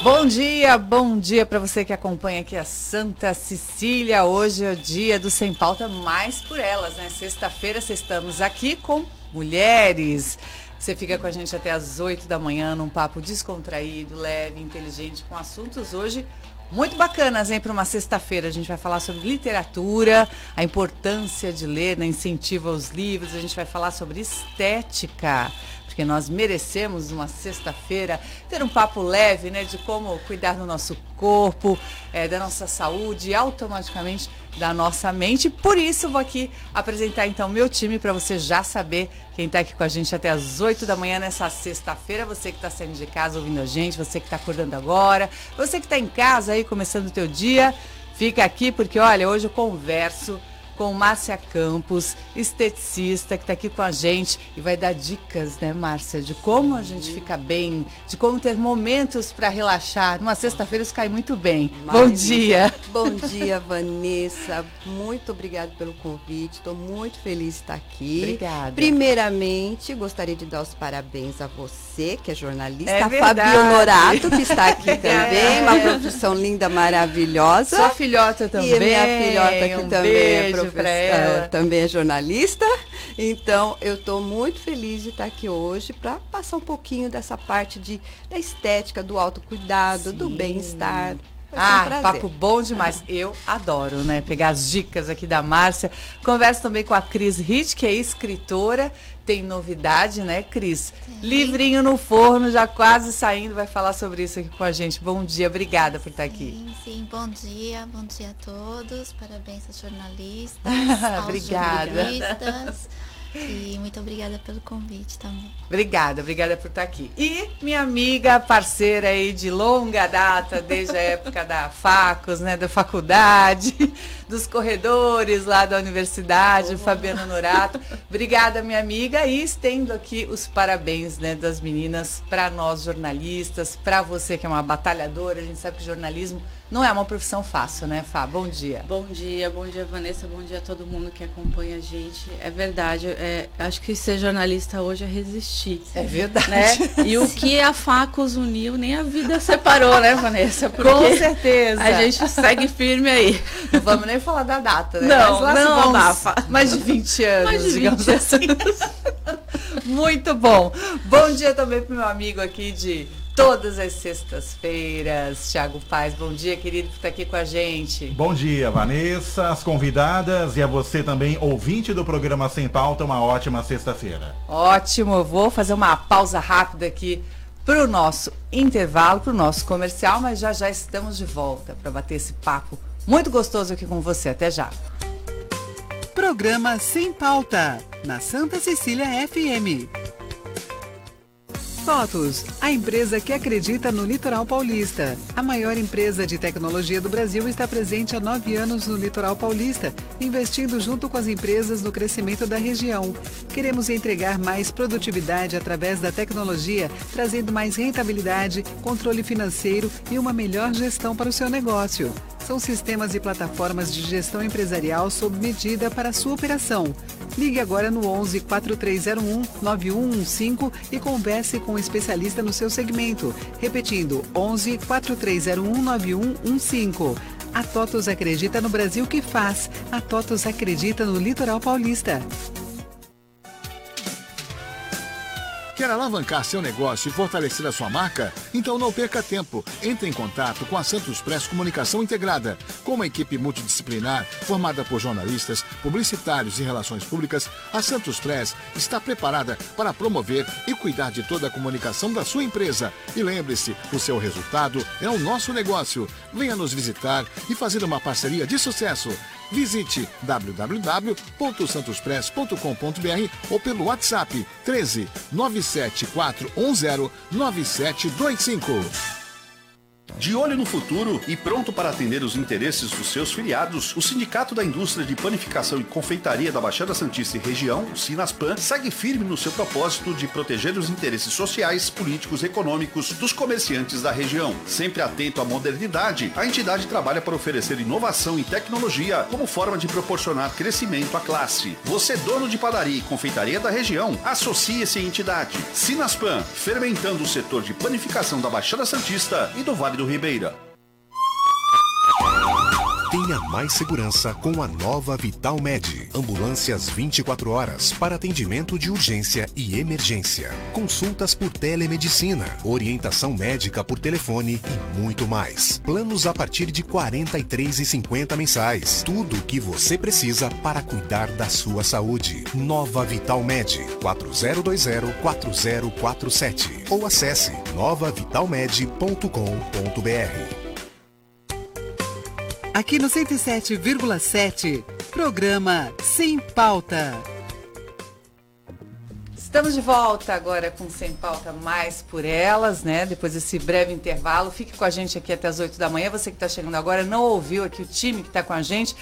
Bom dia, bom dia para você que acompanha aqui a Santa Cecília. Hoje é o dia do Sem Pauta Mais por Elas, né? Sexta-feira estamos aqui com mulheres. Você fica com a gente até as 8 da manhã num papo descontraído, leve, inteligente, com assuntos hoje muito bacanas, hein, para uma sexta-feira. A gente vai falar sobre literatura, a importância de ler, né, incentivo aos livros. A gente vai falar sobre estética porque nós merecemos uma sexta-feira ter um papo leve, né, de como cuidar do nosso corpo, é, da nossa saúde, automaticamente da nossa mente. Por isso vou aqui apresentar então meu time para você já saber quem está aqui com a gente até as 8 da manhã nessa sexta-feira. Você que está saindo de casa ouvindo a gente, você que está acordando agora, você que está em casa aí começando o teu dia, fica aqui porque olha, hoje eu converso com Márcia Campos, esteticista, que está aqui com a gente e vai dar dicas, né, Márcia, de como a gente fica bem, de como ter momentos para relaxar. Numa sexta-feira isso cai muito bem. Maravilha. Bom dia. Bom dia, Vanessa. Muito obrigada pelo convite. Estou muito feliz de estar aqui. Obrigada. Primeiramente, gostaria de dar os parabéns a você, que é jornalista, é a Fabio Norato, que está aqui também, uma profissão linda, maravilhosa. Sua filhota também. E minha filhota que um também é professora para ela. Também é jornalista. Então, eu estou muito feliz de estar aqui hoje para passar um pouquinho dessa parte de, da estética, do autocuidado, Sim. do bem-estar. Ah, um papo bom demais. Eu adoro, né? Pegar as dicas aqui da Márcia. Converso também com a Cris Ritt, que é escritora. Tem novidade, né, Cris? Sim. Livrinho no forno, já quase saindo, vai falar sobre isso aqui com a gente. Bom dia, obrigada por estar aqui. Sim, sim, bom dia, bom dia a todos. Parabéns aos jornalistas, aos obrigada. jornalistas. E muito obrigada pelo convite também. Obrigada, obrigada por estar aqui. E minha amiga, parceira aí de longa data, desde a época da Facos, né, da faculdade, dos corredores lá da universidade, oh. Fabiana Norato. Obrigada, minha amiga, e estendo aqui os parabéns, né, das meninas para nós jornalistas, para você que é uma batalhadora, a gente sabe que jornalismo não é uma profissão fácil, né, Fá? Bom dia. Bom dia, bom dia, Vanessa, bom dia a todo mundo que acompanha a gente. É verdade, é, acho que ser jornalista hoje é resistir. É verdade. Né? E o que a Facos uniu, nem a vida separou, né, Vanessa? Porque Com certeza. A gente segue firme aí. Não vamos nem falar da data, né? Não, Mas não, não Mais de 20 anos, mais de 20 assim. Muito bom. Bom dia também para meu amigo aqui de todas as sextas-feiras. Tiago Paz, bom dia, querido, por estar aqui com a gente. Bom dia, Vanessa, as convidadas e a você também, ouvinte do programa Sem Pauta, uma ótima sexta-feira. Ótimo, vou fazer uma pausa rápida aqui para o nosso intervalo, para o nosso comercial, mas já já estamos de volta para bater esse papo muito gostoso aqui com você. Até já. Programa Sem Pauta, na Santa Cecília FM. TOTUS, a empresa que acredita no litoral paulista. A maior empresa de tecnologia do Brasil está presente há nove anos no litoral paulista, investindo junto com as empresas no crescimento da região. Queremos entregar mais produtividade através da tecnologia, trazendo mais rentabilidade, controle financeiro e uma melhor gestão para o seu negócio. São sistemas e plataformas de gestão empresarial sob medida para sua operação. Ligue agora no 11 4301 9115 e converse com especialista no seu segmento. Repetindo, 11 4301 9115. A TOTOS acredita no Brasil que faz. A TOTOS acredita no litoral paulista. Quer alavancar seu negócio e fortalecer a sua marca? Então não perca tempo. Entre em contato com a Santos Press Comunicação Integrada. Com uma equipe multidisciplinar formada por jornalistas, publicitários e relações públicas, a Santos Press está preparada para promover e cuidar de toda a comunicação da sua empresa. E lembre-se, o seu resultado é o nosso negócio. Venha nos visitar e fazer uma parceria de sucesso. Visite www.santospress.com.br ou pelo WhatsApp 13 97410 9725. De olho no futuro e pronto para atender os interesses dos seus filiados, o Sindicato da Indústria de Panificação e Confeitaria da Baixada Santista e Região, o Sinaspan, segue firme no seu propósito de proteger os interesses sociais, políticos e econômicos dos comerciantes da região. Sempre atento à modernidade, a entidade trabalha para oferecer inovação e tecnologia como forma de proporcionar crescimento à classe. Você, dono de padaria e confeitaria da região, associe-se à entidade. Sinaspan, fermentando o setor de panificação da Baixada Santista e do Vale Ribeira. Tenha mais segurança com a nova Vital Med. Ambulâncias 24 horas para atendimento de urgência e emergência. Consultas por telemedicina, orientação médica por telefone e muito mais. Planos a partir de R$ 43,50 mensais. Tudo o que você precisa para cuidar da sua saúde. Nova Vital Med 4020-4047 ou acesse novavitalmed.com.br. Aqui no 107,7, programa Sem Pauta. Estamos de volta agora com Sem Pauta Mais por Elas, né? Depois desse breve intervalo. Fique com a gente aqui até as 8 da manhã. Você que está chegando agora não ouviu aqui o time que está com a gente.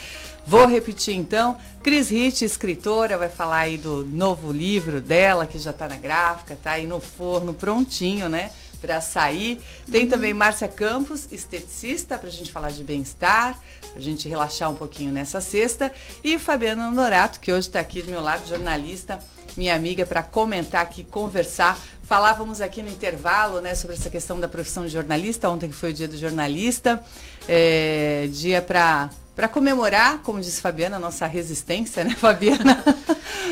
Vou repetir então. Cris Ritt, escritora, vai falar aí do novo livro dela, que já está na gráfica, está aí no forno prontinho, né? Para sair. Tem também Márcia Campos, esteticista, para a gente falar de bem-estar, para a gente relaxar um pouquinho nessa sexta. E Fabiana Norato, que hoje está aqui do meu lado, jornalista, minha amiga, para comentar aqui, conversar. Falávamos aqui no intervalo né, sobre essa questão da profissão de jornalista, ontem que foi o dia do jornalista, é, dia para para comemorar, como disse Fabiana, a nossa resistência, né, Fabiana?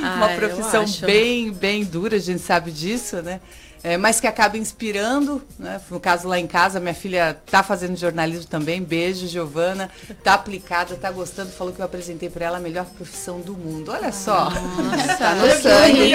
Ah, Uma profissão bem, bem dura, a gente sabe disso, né? É, mas que acaba inspirando. Né? No caso lá em casa, minha filha está fazendo jornalismo também. Beijo, Giovana. Está aplicada, está gostando. Falou que eu apresentei para ela a melhor profissão do mundo. Olha só. Está no sangue.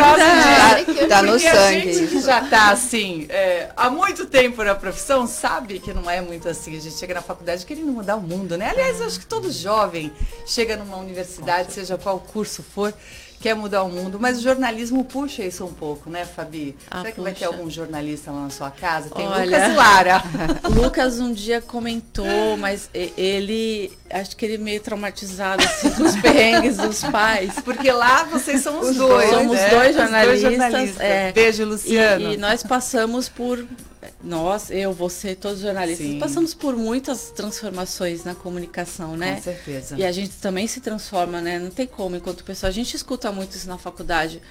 Está tá no sangue. A gente que já está assim é, há muito tempo na profissão sabe que não é muito assim. A gente chega na faculdade querendo mudar o mundo, né? Aliás, eu acho que todo jovem chega numa universidade, seja qual curso for quer mudar o mundo, mas o jornalismo puxa isso um pouco, né, Fabi? Ah, Será que puxa. vai ter algum jornalista lá na sua casa? Tem Olha, Lucas Lara. Lucas um dia comentou, mas ele, acho que ele meio traumatizado assim, com os perrengues dos pais. Porque lá vocês são os, os dois, Somos né? dois jornalistas. Dois jornalistas. É, Beijo, Luciano. E, e nós passamos por nós, eu, você, todos os jornalistas, Sim. passamos por muitas transformações na comunicação, né? Com certeza. E a gente também se transforma, né? Não tem como, enquanto pessoa. A gente escuta muito isso na faculdade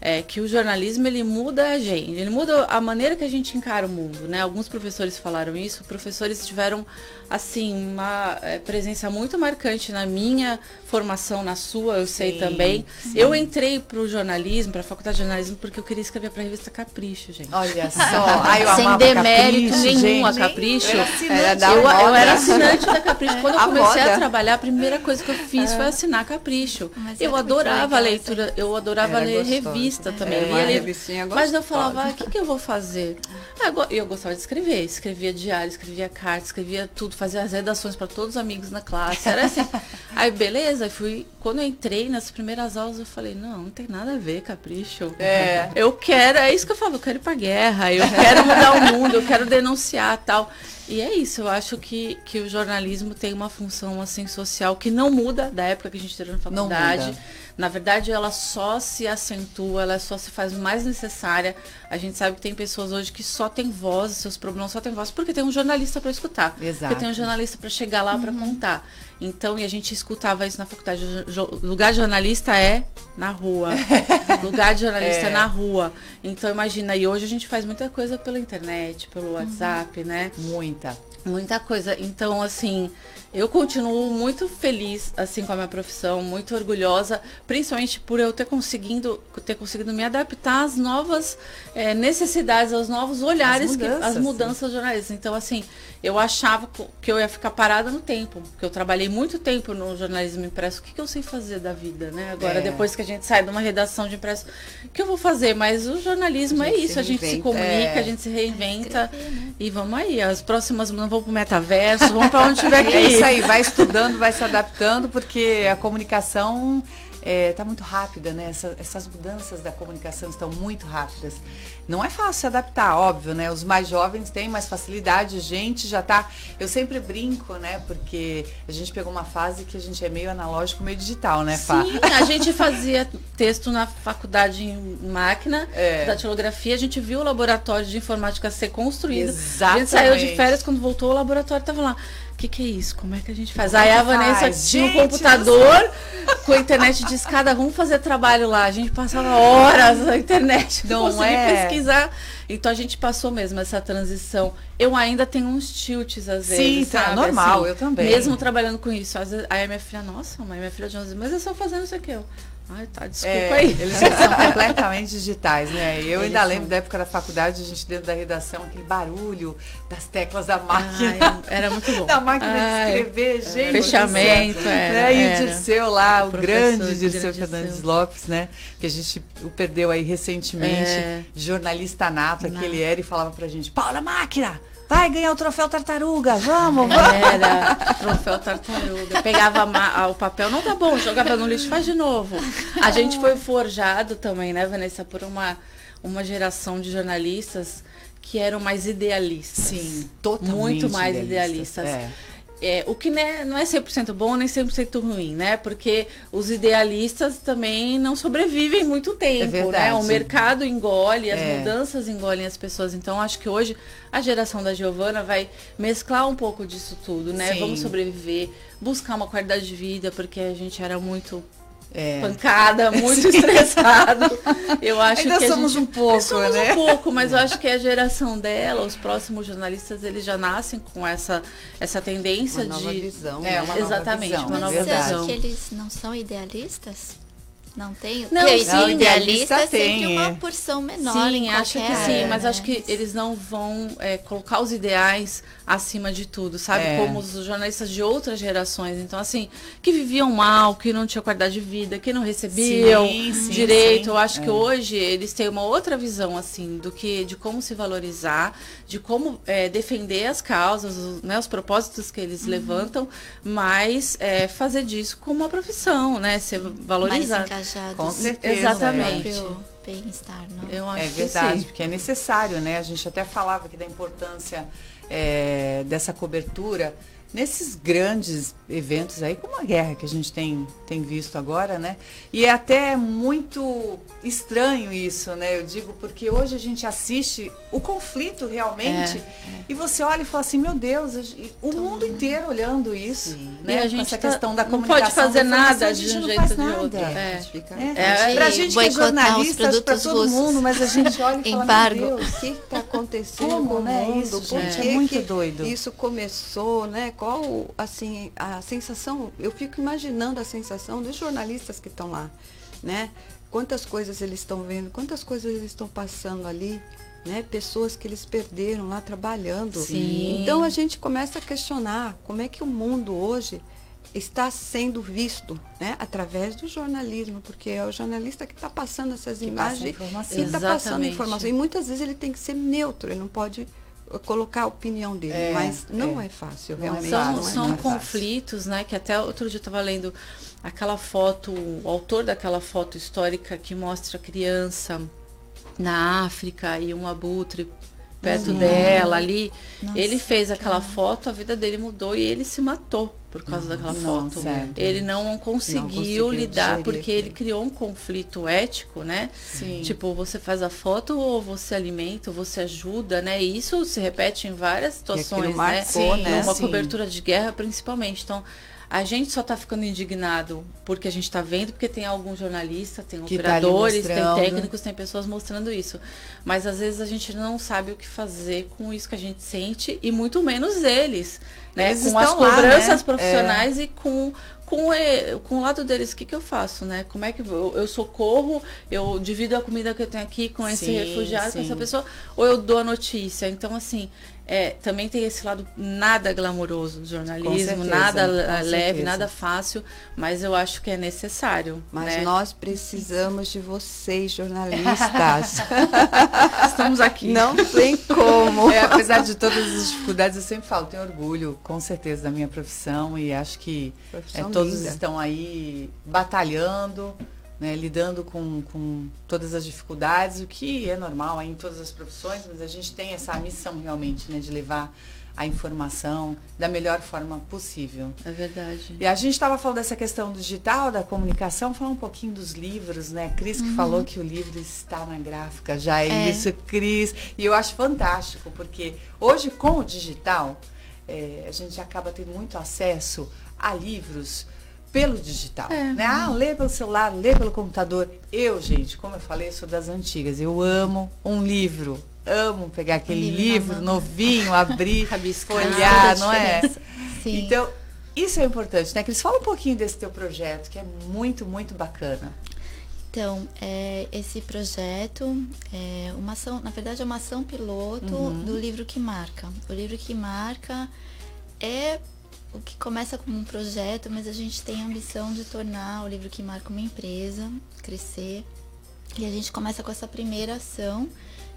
é, que o jornalismo ele muda a gente, ele muda a maneira que a gente encara o mundo, né? Alguns professores falaram isso, professores tiveram assim uma é, presença muito marcante na minha formação, na sua, eu sei sim, também. Sim. Eu entrei para o jornalismo, para a faculdade de jornalismo, porque eu queria escrever para a revista Capricho, gente. Olha só, Ai, eu sem demérito Capricho, nenhum gente. a Capricho. Eu era, eu, eu era assinante da Capricho. Quando eu comecei a, a trabalhar, a primeira coisa que eu fiz é. foi assinar Capricho. Mas eu adorava a leitura, eu adorava ler revista revista também. É, lia Mas eu falava, ah, o que, que eu vou fazer? Ah, eu gostava de escrever. Escrevia diário, escrevia carta, escrevia tudo, fazia as redações para todos os amigos na classe. Era assim. Aí, beleza, fui. Quando eu entrei nas primeiras aulas, eu falei, não, não tem nada a ver, capricho. É. Eu quero, é isso que eu falo, eu quero ir pra guerra, eu quero mudar o mundo, eu quero denunciar tal. E é isso, eu acho que, que o jornalismo tem uma função assim social que não muda da época que a gente teve na faculdade. Não muda na verdade, ela só se acentua, ela só se faz mais necessária. A gente sabe que tem pessoas hoje que só tem voz, seus problemas só tem voz, porque tem um jornalista para escutar. Exato. Porque tem um jornalista para chegar lá uhum. para contar. Então, e a gente escutava isso na faculdade. O lugar de jornalista é na rua. lugar de jornalista é. é. na rua. Então, imagina, e hoje a gente faz muita coisa pela internet, pelo WhatsApp, uhum. né? Muita. Muita coisa. Então, assim, eu continuo muito feliz assim com a minha profissão, muito orgulhosa, principalmente por eu ter conseguido, ter conseguido me adaptar às novas é, necessidades, aos novos olhares, as mudanças, que, as mudanças jornalistas. Então, assim, eu achava que eu ia ficar parada no tempo, porque eu trabalhei muito tempo no jornalismo impresso. O que, que eu sei fazer da vida, né? Agora, é. depois que a gente sai de uma redação de impresso, o que eu vou fazer? Mas o jornalismo é isso, a gente se comunica, é. a gente se reinventa escrever, né? e vamos aí. As próximas não vão pro metaverso, vamos para onde tiver que ir. É isso aí, vai estudando, vai se adaptando, porque a comunicação está muito rápida, né? Essa, essas mudanças da comunicação estão muito rápidas. Não é fácil se adaptar, óbvio, né? Os mais jovens têm mais facilidade, a gente já tá. Eu sempre brinco, né? Porque a gente pegou uma fase que a gente é meio analógico, meio digital, né, Fá? Sim, a gente fazia texto na faculdade em máquina, é. da tilografia, a gente viu o laboratório de informática ser construído. Exatamente. A gente saiu de férias, quando voltou, o laboratório estava lá o que, que é isso? Como é que a gente faz? Aí a Vanessa faz? tinha um computador com a internet de escada, vamos fazer trabalho lá. A gente passava horas na internet, não conseguir é? pesquisar. Então a gente passou mesmo essa transição. Eu ainda tenho uns tilts às vezes. Sim, tá normal, assim, eu também. Mesmo trabalhando com isso. Às vezes, aí a minha filha, nossa, mãe, minha filha de 11 mas eu só fazendo isso aqui. Eu, Ai, tá, desculpa é, aí. Eles são completamente digitais, né? Eu eles ainda são... lembro da época da faculdade, a gente dentro da redação, aquele barulho das teclas da máquina. Ai, era muito bom. da máquina Ai, de escrever, gente. Fechamento, era, né? E o Dirceu lá, o, o grande Dirceu Fernandes Lopes, né? Que a gente o perdeu aí recentemente, é. jornalista nato, aquele era, e falava pra gente, Paula Máquina! Vai ganhar o troféu tartaruga, vamos, vamos. Era, troféu tartaruga. Pegava o papel, não tá bom, jogava no lixo, faz de novo. A gente foi forjado também, né, Vanessa, por uma, uma geração de jornalistas que eram mais idealistas. Sim, totalmente. Muito mais idealistas. idealistas. É. É, o que né, não é 100% bom nem 100% ruim, né? Porque os idealistas também não sobrevivem muito tempo, é né? O mercado engole, as é. mudanças engolem as pessoas. Então, acho que hoje a geração da Giovana vai mesclar um pouco disso tudo, né? Sim. Vamos sobreviver, buscar uma qualidade de vida, porque a gente era muito é. pancada, muito estressado. Eu acho Ainda que somos gente, um pouco, somos né? um pouco, mas eu acho que a geração dela, os próximos jornalistas, eles já nascem com essa essa tendência uma de nova visão, é, uma exatamente, nova visão. uma nova mas visão. que eles não são idealistas? Não tem? Não, Porque sim, idealista é sempre uma porção menor. Sim, acho que sim, mas né? acho que eles não vão é, colocar os ideais acima de tudo, sabe? É. Como os jornalistas de outras gerações. Então, assim, que viviam mal, que não tinham qualidade de vida, que não recebiam sim, sim, direito. Sim. Eu acho é. que hoje eles têm uma outra visão, assim, do que de como se valorizar, de como é, defender as causas, os, né, os propósitos que eles uhum. levantam, mas é, fazer disso como uma profissão, né? Ser valorizado. Com certeza. Exatamente. Bem-estar, não? Eu acho é verdade, porque é necessário, né? A gente até falava aqui da importância é, dessa cobertura nesses grandes eventos aí, como a guerra que a gente tem, tem visto agora, né? E é até muito estranho isso, né? Eu digo, porque hoje a gente assiste o conflito realmente é, é. e você olha e fala assim, meu Deus, o mundo inteiro olhando isso, Sim. né? E a gente essa tá, questão da comunicação. Não pode fazer nada de um jeito ou de outro. É. É. É. Pra gente que é jornalista, para todo russos. mundo, mas a gente olha e fala, meu Deus, o que está acontecendo Como, com o né? mundo? Isso, gente, é muito doido. Isso começou, né? Qual, assim, a sensação, eu fico imaginando a sensação dos jornalistas que estão lá, né? Quantas coisas eles estão vendo, quantas coisas eles estão passando ali, né? Pessoas que eles perderam lá trabalhando. Sim. Então a gente começa a questionar como é que o mundo hoje está sendo visto né, através do jornalismo, porque é o jornalista que está passando essas que imagens e está passando informação. E muitas vezes ele tem que ser neutro, ele não pode colocar a opinião dele, é, mas não é, é fácil, realmente. São, não é são conflitos, fácil. né? Que até outro dia eu estava lendo aquela foto, o autor daquela foto histórica que mostra a criança na África e um abutre perto uhum. dela ali. Nossa, ele fez aquela foto, a vida dele mudou e ele se matou por causa daquela não, foto. Certo. Ele não conseguiu, não conseguiu lidar porque ele criou um conflito ético, né? Sim. Tipo, você faz a foto ou você alimenta, ou você ajuda, né? E isso se repete em várias situações, né? Marcou, né? Uma Sim. cobertura de guerra, principalmente. Então, a gente só está ficando indignado porque a gente está vendo, porque tem algum jornalista, tem que tá operadores, tá tem técnicos, tem pessoas mostrando isso. Mas às vezes a gente não sabe o que fazer com isso que a gente sente e muito menos eles, né? Eles com as cobranças lá, né? profissionais é. e com com, com o lado deles, o que, que eu faço, né? Como é que eu, eu socorro, eu divido a comida que eu tenho aqui com esse sim, refugiado, sim. com essa pessoa, ou eu dou a notícia? Então, assim, é, também tem esse lado nada glamouroso do jornalismo, certeza, nada leve, certeza. nada fácil, mas eu acho que é necessário. Mas né? nós precisamos de vocês, jornalistas. Estamos aqui. Não tem como. É, apesar de todas as dificuldades, eu sempre falo, tenho orgulho, com certeza, da minha profissão e acho que é, todos linda. estão aí batalhando né, lidando com, com todas as dificuldades, o que é normal em todas as profissões, mas a gente tem essa missão realmente né, de levar a informação da melhor forma possível. É verdade. E a gente estava falando dessa questão digital, da comunicação, falar um pouquinho dos livros, né? Cris que uhum. falou que o livro está na gráfica, já é, é, isso, Cris. E eu acho fantástico, porque hoje com o digital, é, a gente acaba tendo muito acesso a livros pelo digital. É. Né? Ah, lê pelo celular, lê pelo computador. Eu, gente, como eu falei, sou das antigas. Eu amo um livro. Amo pegar aquele livro, livro novinho, abrir, folhear, não é? Sim. Então, isso é importante, né? Que eles falam um pouquinho desse teu projeto, que é muito, muito bacana. Então, é, esse projeto é uma ação, na verdade, é uma ação piloto uhum. do livro que marca. O livro que marca é o que começa como um projeto, mas a gente tem a ambição de tornar o livro que marca uma empresa, crescer. E a gente começa com essa primeira ação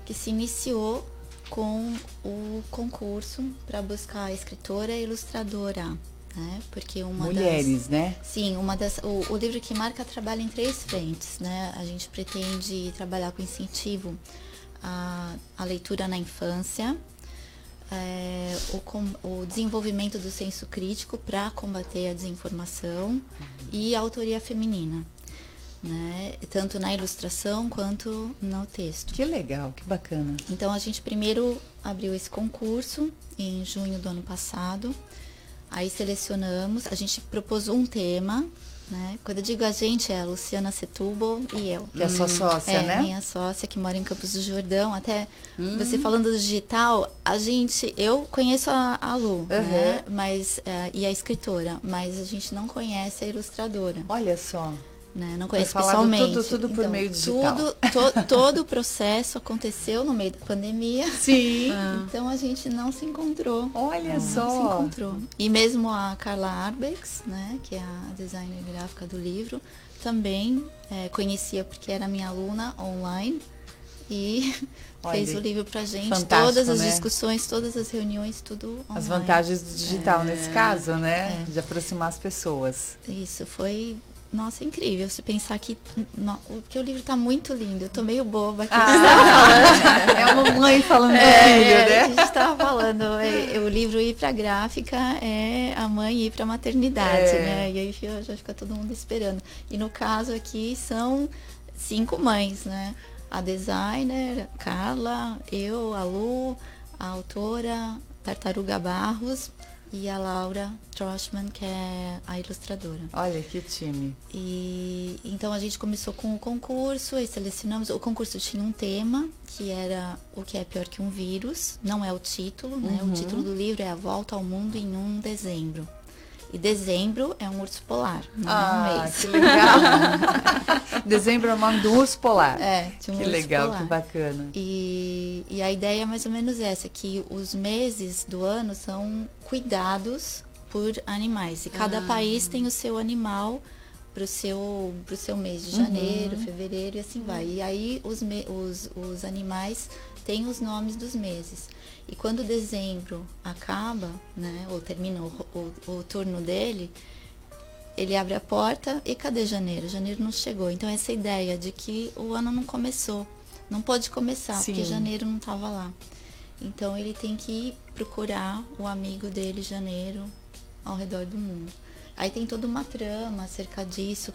que se iniciou com o concurso para buscar escritora e ilustradora. Né? Porque uma Mulheres, das, né? Sim, uma das. O, o, livro que marca trabalha em três frentes, né? A gente pretende trabalhar com incentivo à, à leitura na infância, é, o, o, desenvolvimento do senso crítico para combater a desinformação uhum. e a autoria feminina. Né? Tanto na ilustração quanto no texto. Que legal, que bacana. Então a gente primeiro abriu esse concurso em junho do ano passado. Aí selecionamos, a gente propôs um tema, né? Quando eu digo a gente, é a Luciana Setúbal e eu. Que é a sua sócia, é, né? minha sócia, que mora em Campos do Jordão. Até hum. você falando do digital, a gente... Eu conheço a, a Lu, uhum. né? Mas, uh, e a escritora, mas a gente não conhece a ilustradora. Olha só. Né? Não conheço pessoalmente. Tudo, tudo por então, meio digital. Tudo, to, todo o processo aconteceu no meio da pandemia. Sim. Então a gente não se encontrou. Olha não, só. Não se encontrou. E mesmo a Carla Arbex, né, que é a designer gráfica do livro, também é, conhecia porque era minha aluna online e Olha, fez o livro pra gente, todas as né? discussões, todas as reuniões, tudo online. As vantagens do digital é, nesse caso, né? É. De aproximar as pessoas. Isso, foi nossa, incrível. Se pensar que. No, porque o livro está muito lindo. Eu tô meio boba aqui. Ah, é a mamãe falando é, filho, é, né? A gente estava falando. É, o livro ir para gráfica é a mãe ir para maternidade, é. né? E aí já fica todo mundo esperando. E no caso aqui são cinco mães, né? A designer, Carla, eu, a Lu, a autora, Tartaruga Barros e a Laura Troshman, que é a ilustradora. Olha que time. E então a gente começou com o concurso e selecionamos. O concurso tinha um tema que era o que é pior que um vírus. Não é o título, uhum. né? O uhum. título do livro é A Volta ao Mundo em um Dezembro. E dezembro é um urso polar, não ah, é um ah, mês. Que legal. dezembro é o nome do urso polar. É, de um que urso legal, polar. que bacana. E, e a ideia é mais ou menos essa, que os meses do ano são cuidados por animais. E cada ah. país tem o seu animal para o seu, pro seu mês de janeiro, uhum. fevereiro e assim vai. E aí os, me, os, os animais têm os nomes dos meses. E quando dezembro acaba, né, ou termina o, o, o turno dele, ele abre a porta e cadê janeiro? Janeiro não chegou. Então essa ideia de que o ano não começou, não pode começar Sim. porque janeiro não estava lá. Então ele tem que procurar o amigo dele janeiro ao redor do mundo. Aí tem toda uma trama acerca disso.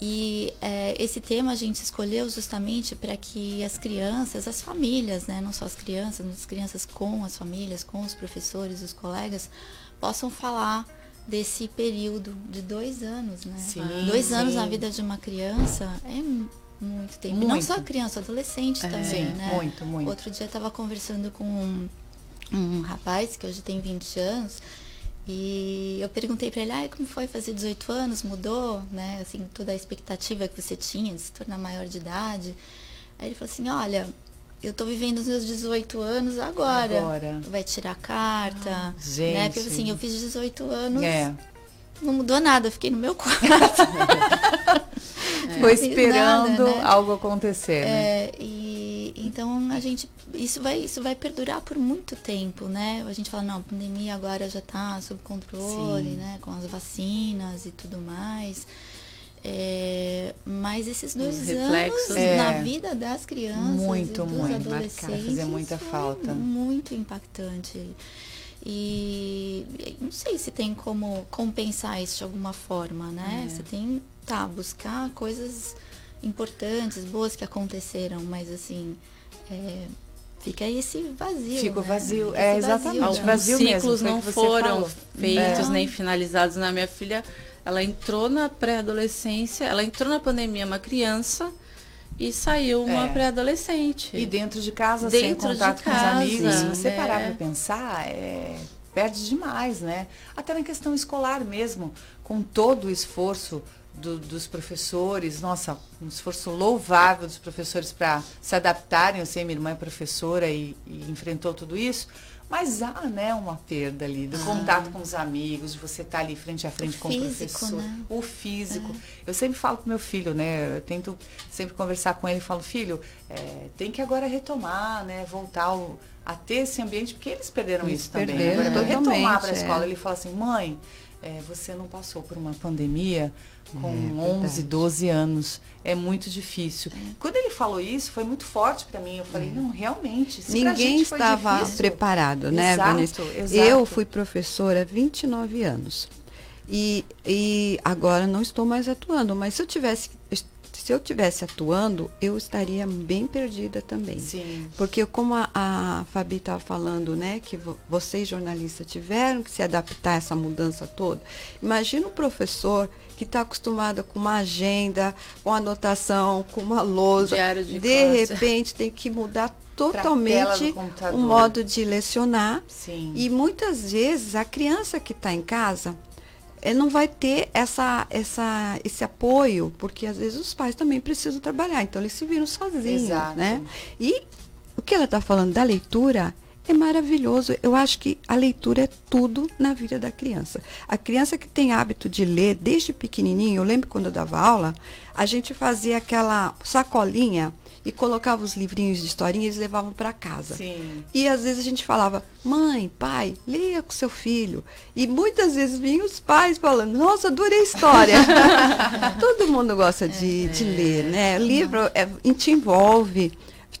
E é, esse tema a gente escolheu justamente para que as crianças, as famílias, né, não só as crianças, mas as crianças com as famílias, com os professores, os colegas, possam falar desse período de dois anos, né? Sim, dois sim. anos na vida de uma criança é muito tempo. Muito. Não só criança, adolescente é, também, sim, né? Muito, muito. Outro dia eu estava conversando com um, um rapaz que hoje tem 20 anos e eu perguntei para ele, ah, como foi fazer 18 anos? Mudou, né? Assim, toda a expectativa que você tinha de se tornar maior de idade. Aí ele falou assim, olha, eu tô vivendo os meus 18 anos agora. Agora. Vai tirar carta. Ah, gente. Né? Porque assim, eu fiz 18 anos. É. Não mudou nada, fiquei no meu quarto. é. Foi esperando nada, né? algo acontecer, né? É, e então a gente isso vai isso vai perdurar por muito tempo, né? A gente fala não, a pandemia agora já está sob controle, Sim. né, com as vacinas e tudo mais. É, mas esses dois Os anos é, na vida das crianças muito, e dos muito adolescentes fazer muita falta. Muito impactante. E não sei se tem como compensar isso de alguma forma, né? É. Você tem, tá, buscar coisas importantes, boas que aconteceram, mas assim, é, fica aí esse vazio. Fica né? vazio, é exatamente. Vazio, vazio ciclos mesmo, não foram feitos é. nem finalizados na minha filha ela entrou na pré-adolescência, ela entrou na pandemia uma criança e saiu uma é. pré-adolescente. E dentro de casa, dentro sem contato de casa, com os amigos. Se você é. parar para pensar, é, perde demais, né? Até na questão escolar mesmo, com todo o esforço do, dos professores, nossa, um esforço louvável dos professores para se adaptarem. Eu sei, minha irmã é professora e, e enfrentou tudo isso. Mas há, né, uma perda ali do ah. contato com os amigos, de você estar tá ali frente a frente o com físico, o professor, né? o físico. É. Eu sempre falo pro meu filho, né, eu tento sempre conversar com ele e falo, filho, é, tem que agora retomar, né, voltar ao, a ter esse ambiente, porque eles perderam eles isso perderam, também. Agora, retomar para a escola. É. Ele fala assim, mãe, é, você não passou por uma pandemia com é, 11, 12 anos. É muito difícil. É. Quando ele falou isso, foi muito forte para mim. Eu falei, é. não, realmente. Ninguém estava difícil, preparado, né, exato, Vanessa? Exato. Eu fui professora há 29 anos. E, e agora não estou mais atuando, mas se eu tivesse se eu tivesse atuando, eu estaria bem perdida também. Sim. Porque como a, a Fabi estava falando, né, que vocês jornalistas tiveram que se adaptar a essa mudança toda. Imagina o professor que está acostumado com uma agenda, com anotação, com uma lousa, de, de repente tem que mudar totalmente o modo de lecionar. Sim. E muitas vezes a criança que está em casa ele não vai ter essa, essa, esse apoio, porque às vezes os pais também precisam trabalhar, então eles se viram sozinhos, Exato. né? E o que ela está falando da leitura é maravilhoso. Eu acho que a leitura é tudo na vida da criança. A criança que tem hábito de ler desde pequenininho, eu lembro quando eu dava aula, a gente fazia aquela sacolinha e colocava os livrinhos de historinha e eles levavam para casa. Sim. E às vezes a gente falava, mãe, pai, leia com seu filho. E muitas vezes vinham os pais falando, nossa, adorei a história. Todo mundo gosta de, é. de ler, né? O livro é, te envolve,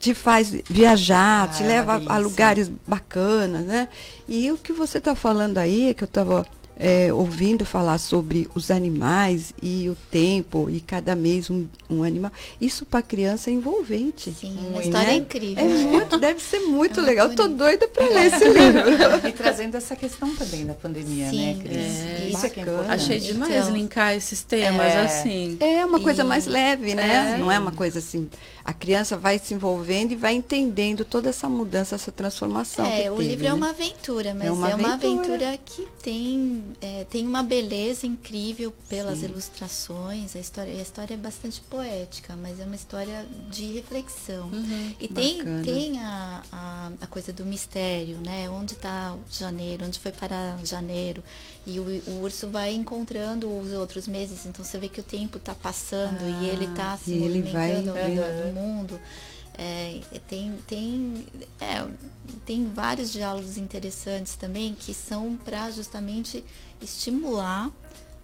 te faz viajar, ah, te leva a lugares bacanas, né? E o que você está falando aí, que eu estava é, ouvindo falar sobre os animais e o tempo e cada mês um, um animal. Isso para criança é envolvente. Sim, uma né? história é incrível. É muito, deve ser muito é legal. Estou doida para ler esse livro. E trazendo essa questão também da pandemia, né, Sim, né, Cris? É, isso é que é importante. Achei demais então, linkar esses temas é, assim. É uma coisa e, mais leve, né? É. Não é uma coisa assim. A criança vai se envolvendo e vai entendendo toda essa mudança, essa transformação. É, o teve, livro é né? é uma aventura, mas é uma, é uma aventura. aventura que tem é, tem uma beleza incrível pelas Sim. ilustrações. A história, a história é bastante poética, mas é uma história de reflexão. Uhum, e tem, tem a, a, a, coisa do mistério, né? Onde está janeiro? Onde foi para janeiro? E o, o, urso vai encontrando os outros meses. Então você vê que o tempo está passando ah, e ele está se movimentando ao redor do mundo. É, tem, tem, é, tem vários diálogos interessantes também que são para justamente estimular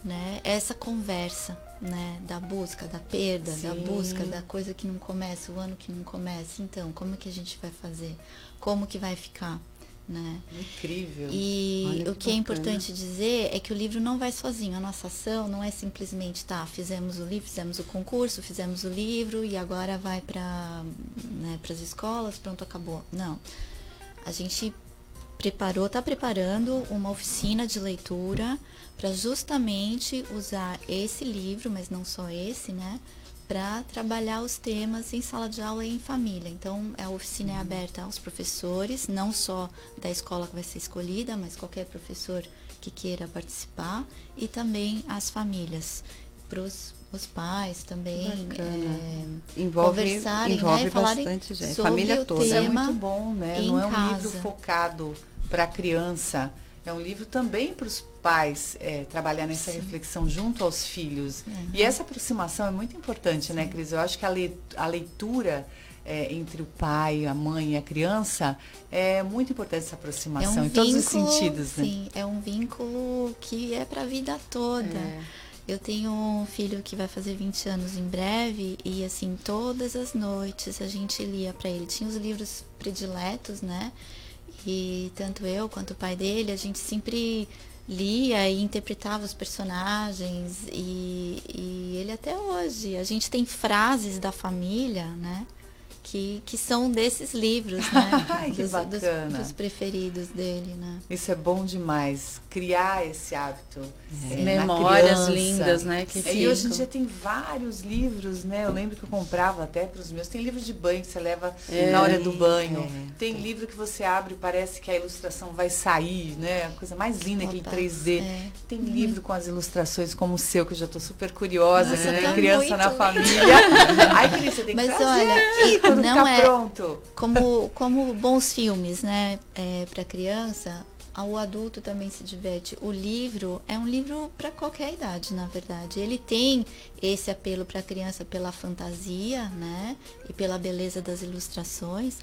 né, essa conversa né, da busca, da perda, Sim. da busca da coisa que não começa, o ano que não começa. Então, como que a gente vai fazer? Como que vai ficar? Né? Incrível. E o que, que é importante dizer é que o livro não vai sozinho. A nossa ação não é simplesmente, tá, fizemos o livro, fizemos o concurso, fizemos o livro e agora vai para né, as escolas, pronto, acabou. Não. A gente preparou, está preparando uma oficina de leitura para justamente usar esse livro, mas não só esse, né? Para trabalhar os temas em sala de aula e em família. Então, a oficina é uhum. aberta aos professores, não só da escola que vai ser escolhida, mas qualquer professor que queira participar, e também às famílias, para os pais também é, envolve, conversarem envolve né, bastante gente, família toda. é muito bom, né? Não é um casa. livro focado para a criança, é um livro também para os pais é, trabalhar nessa Sim. reflexão junto aos filhos. Uhum. E essa aproximação é muito importante, né, Sim. né, Cris? Eu acho que a leitura é, entre o pai, a mãe e a criança, é muito importante essa aproximação, é um em vínculo, todos os sentidos. Né? Sim, é um vínculo que é para a vida toda. É. Eu tenho um filho que vai fazer 20 anos em breve e assim, todas as noites a gente lia para ele. Tinha os livros prediletos, né? E tanto eu quanto o pai dele, a gente sempre lia e interpretava os personagens e, e ele até hoje. A gente tem frases da família, né? que, que são desses livros, né? Ai, que dos. Dos, dos, preferidos dele, né? Isso é bom demais, criar esse hábito. É. Memórias lindas, né? Que e hoje em dia tem vários livros, né? Eu lembro que eu comprava até para os meus. Tem livro de banho que você leva é. na hora do banho. É. Tem livro que você abre e parece que a ilustração vai sair, né? A coisa mais linda, aquele 3D. É. Tem uhum. livro com as ilustrações como o seu, que eu já estou super curiosa, Nossa, né? Criança na família. Ai, Cris, você tem que Mas trazer olha, aqui não é pronto. Como, como bons filmes, né? É, para criança, o adulto também se diverte. O livro é um livro para qualquer idade, na verdade. Ele tem esse apelo para a criança pela fantasia, né? E pela beleza das ilustrações.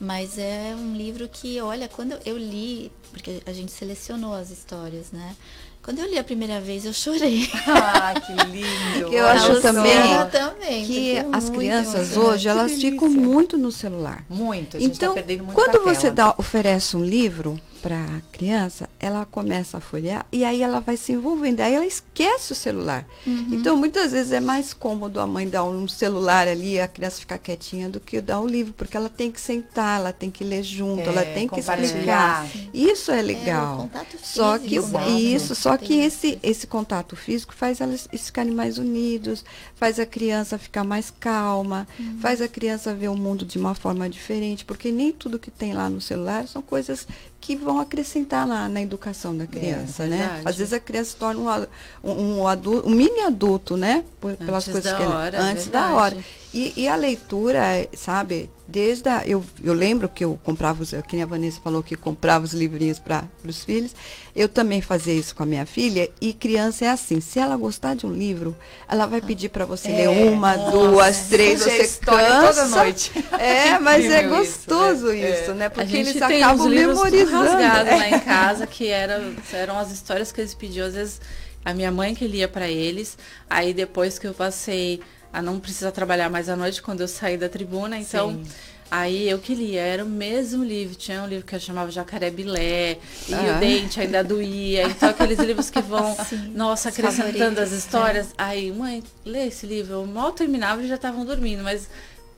Mas é um livro que, olha, quando eu li, porque a gente selecionou as histórias, né? Quando eu li a primeira vez, eu chorei. Ah, que lindo! Eu acho também, também que as crianças hoje, elas ficam muito no celular. Muito, a gente tá então, tá perdendo muito quando você dá, oferece um livro, para a criança, ela começa a folhear e aí ela vai se envolvendo, aí ela esquece o celular. Uhum. Então, muitas vezes é mais cômodo a mãe dar um celular ali, a criança ficar quietinha, do que dar um livro, porque ela tem que sentar, ela tem que ler junto, é, ela tem que explicar. Isso é legal. É, só que isso, só que esse esse contato físico faz elas ficarem mais unidos, faz a criança ficar mais calma, uhum. faz a criança ver o mundo de uma forma diferente, porque nem tudo que tem lá no celular são coisas que vão acrescentar na, na educação da criança, é, né? Às vezes a criança se torna um, um, um, adulto, um mini adulto, né? Por, pelas antes coisas da que hora, antes verdade. da hora. E, e, a leitura, sabe, desde a, eu, eu lembro que eu comprava, os, que a Vanessa falou que comprava os livrinhos para os filhos, eu também fazia isso com a minha filha, e criança é assim, se ela gostar de um livro, ela vai pedir para você é, ler uma, nossa, duas, três, você cansa. Toda noite. É, mas é gostoso isso, né? isso, né? Porque eles acabam memorizando. rasgados lá em casa, que era, eram as histórias que eles pediam, às vezes a minha mãe que lia para eles, aí depois que eu passei a não precisar trabalhar mais à noite quando eu saí da tribuna. Então, Sim. aí eu que lia, era o mesmo livro. Tinha um livro que eu chamava Jacaré Bilé, e ah. o dente ainda doía. Então, aqueles livros que vão, Sim. nossa, acrescentando as histórias. É. Aí, mãe, lê esse livro. Eu mal terminava e já estavam dormindo, mas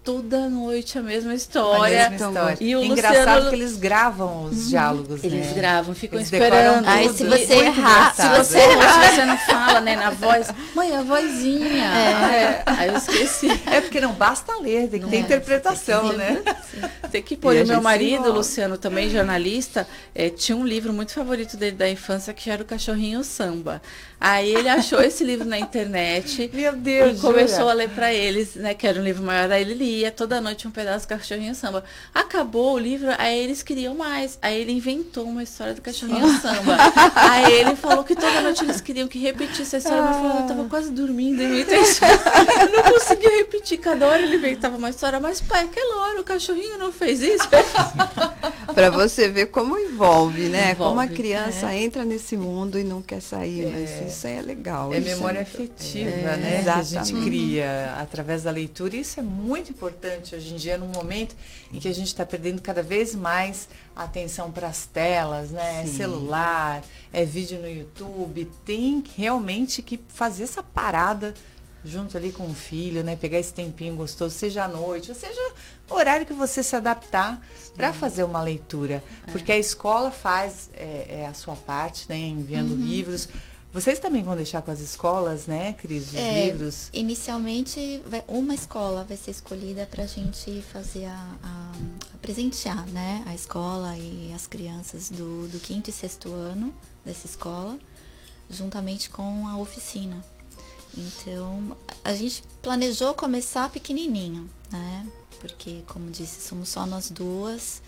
toda noite a mesma história. A mesma história. E o Engraçado Luciano... que eles gravam os uhum. diálogos, Eles né? gravam, ficam eles esperando. Aí se você errar, se você errar, se você não fala, né, na voz, mãe, a vozinha. É. É. Aí eu esqueci. É porque não basta ler, tem que ter é, interpretação, tem né? Tem que pôr. E o meu marido, Luciano, também jornalista, é, tinha um livro muito favorito dele da infância que era o Cachorrinho Samba. Aí ele achou esse livro na internet. Meu Deus! E começou a ler para eles, né? Que era um livro maior. Aí ele lia toda noite um pedaço do Cachorrinho Samba. Acabou o livro, aí eles queriam mais. Aí ele inventou uma história do Cachorrinho Samba. aí ele falou que toda noite eles queriam que repetisse a história. Ah. Falou, eu tava quase dormindo e eu não conseguia repetir. Cada hora ele inventava uma história. Mas pai, aquela hora o cachorrinho não fez isso? para você ver como envolve, né? Envolve, como a criança é. entra nesse mundo e não quer sair. É. Mas isso é legal. É memória é afetiva, é, né? Exatamente. Que a gente cria através da leitura. E isso é muito importante hoje em dia, num momento em que a gente está perdendo cada vez mais atenção para as telas, né? É celular, é vídeo no YouTube. Tem realmente que fazer essa parada junto ali com o filho, né? Pegar esse tempinho gostoso, seja à noite, ou seja o horário que você se adaptar para fazer uma leitura. É. Porque a escola faz é, é, a sua parte, né? Enviando uhum. livros vocês também vão deixar com as escolas, né, Cris, os é, livros? Inicialmente, vai, uma escola vai ser escolhida para a gente fazer a, a, a, presentear, né, a escola e as crianças do, do quinto e sexto ano dessa escola, juntamente com a oficina. Então, a gente planejou começar pequenininho, né? Porque, como disse, somos só nós duas.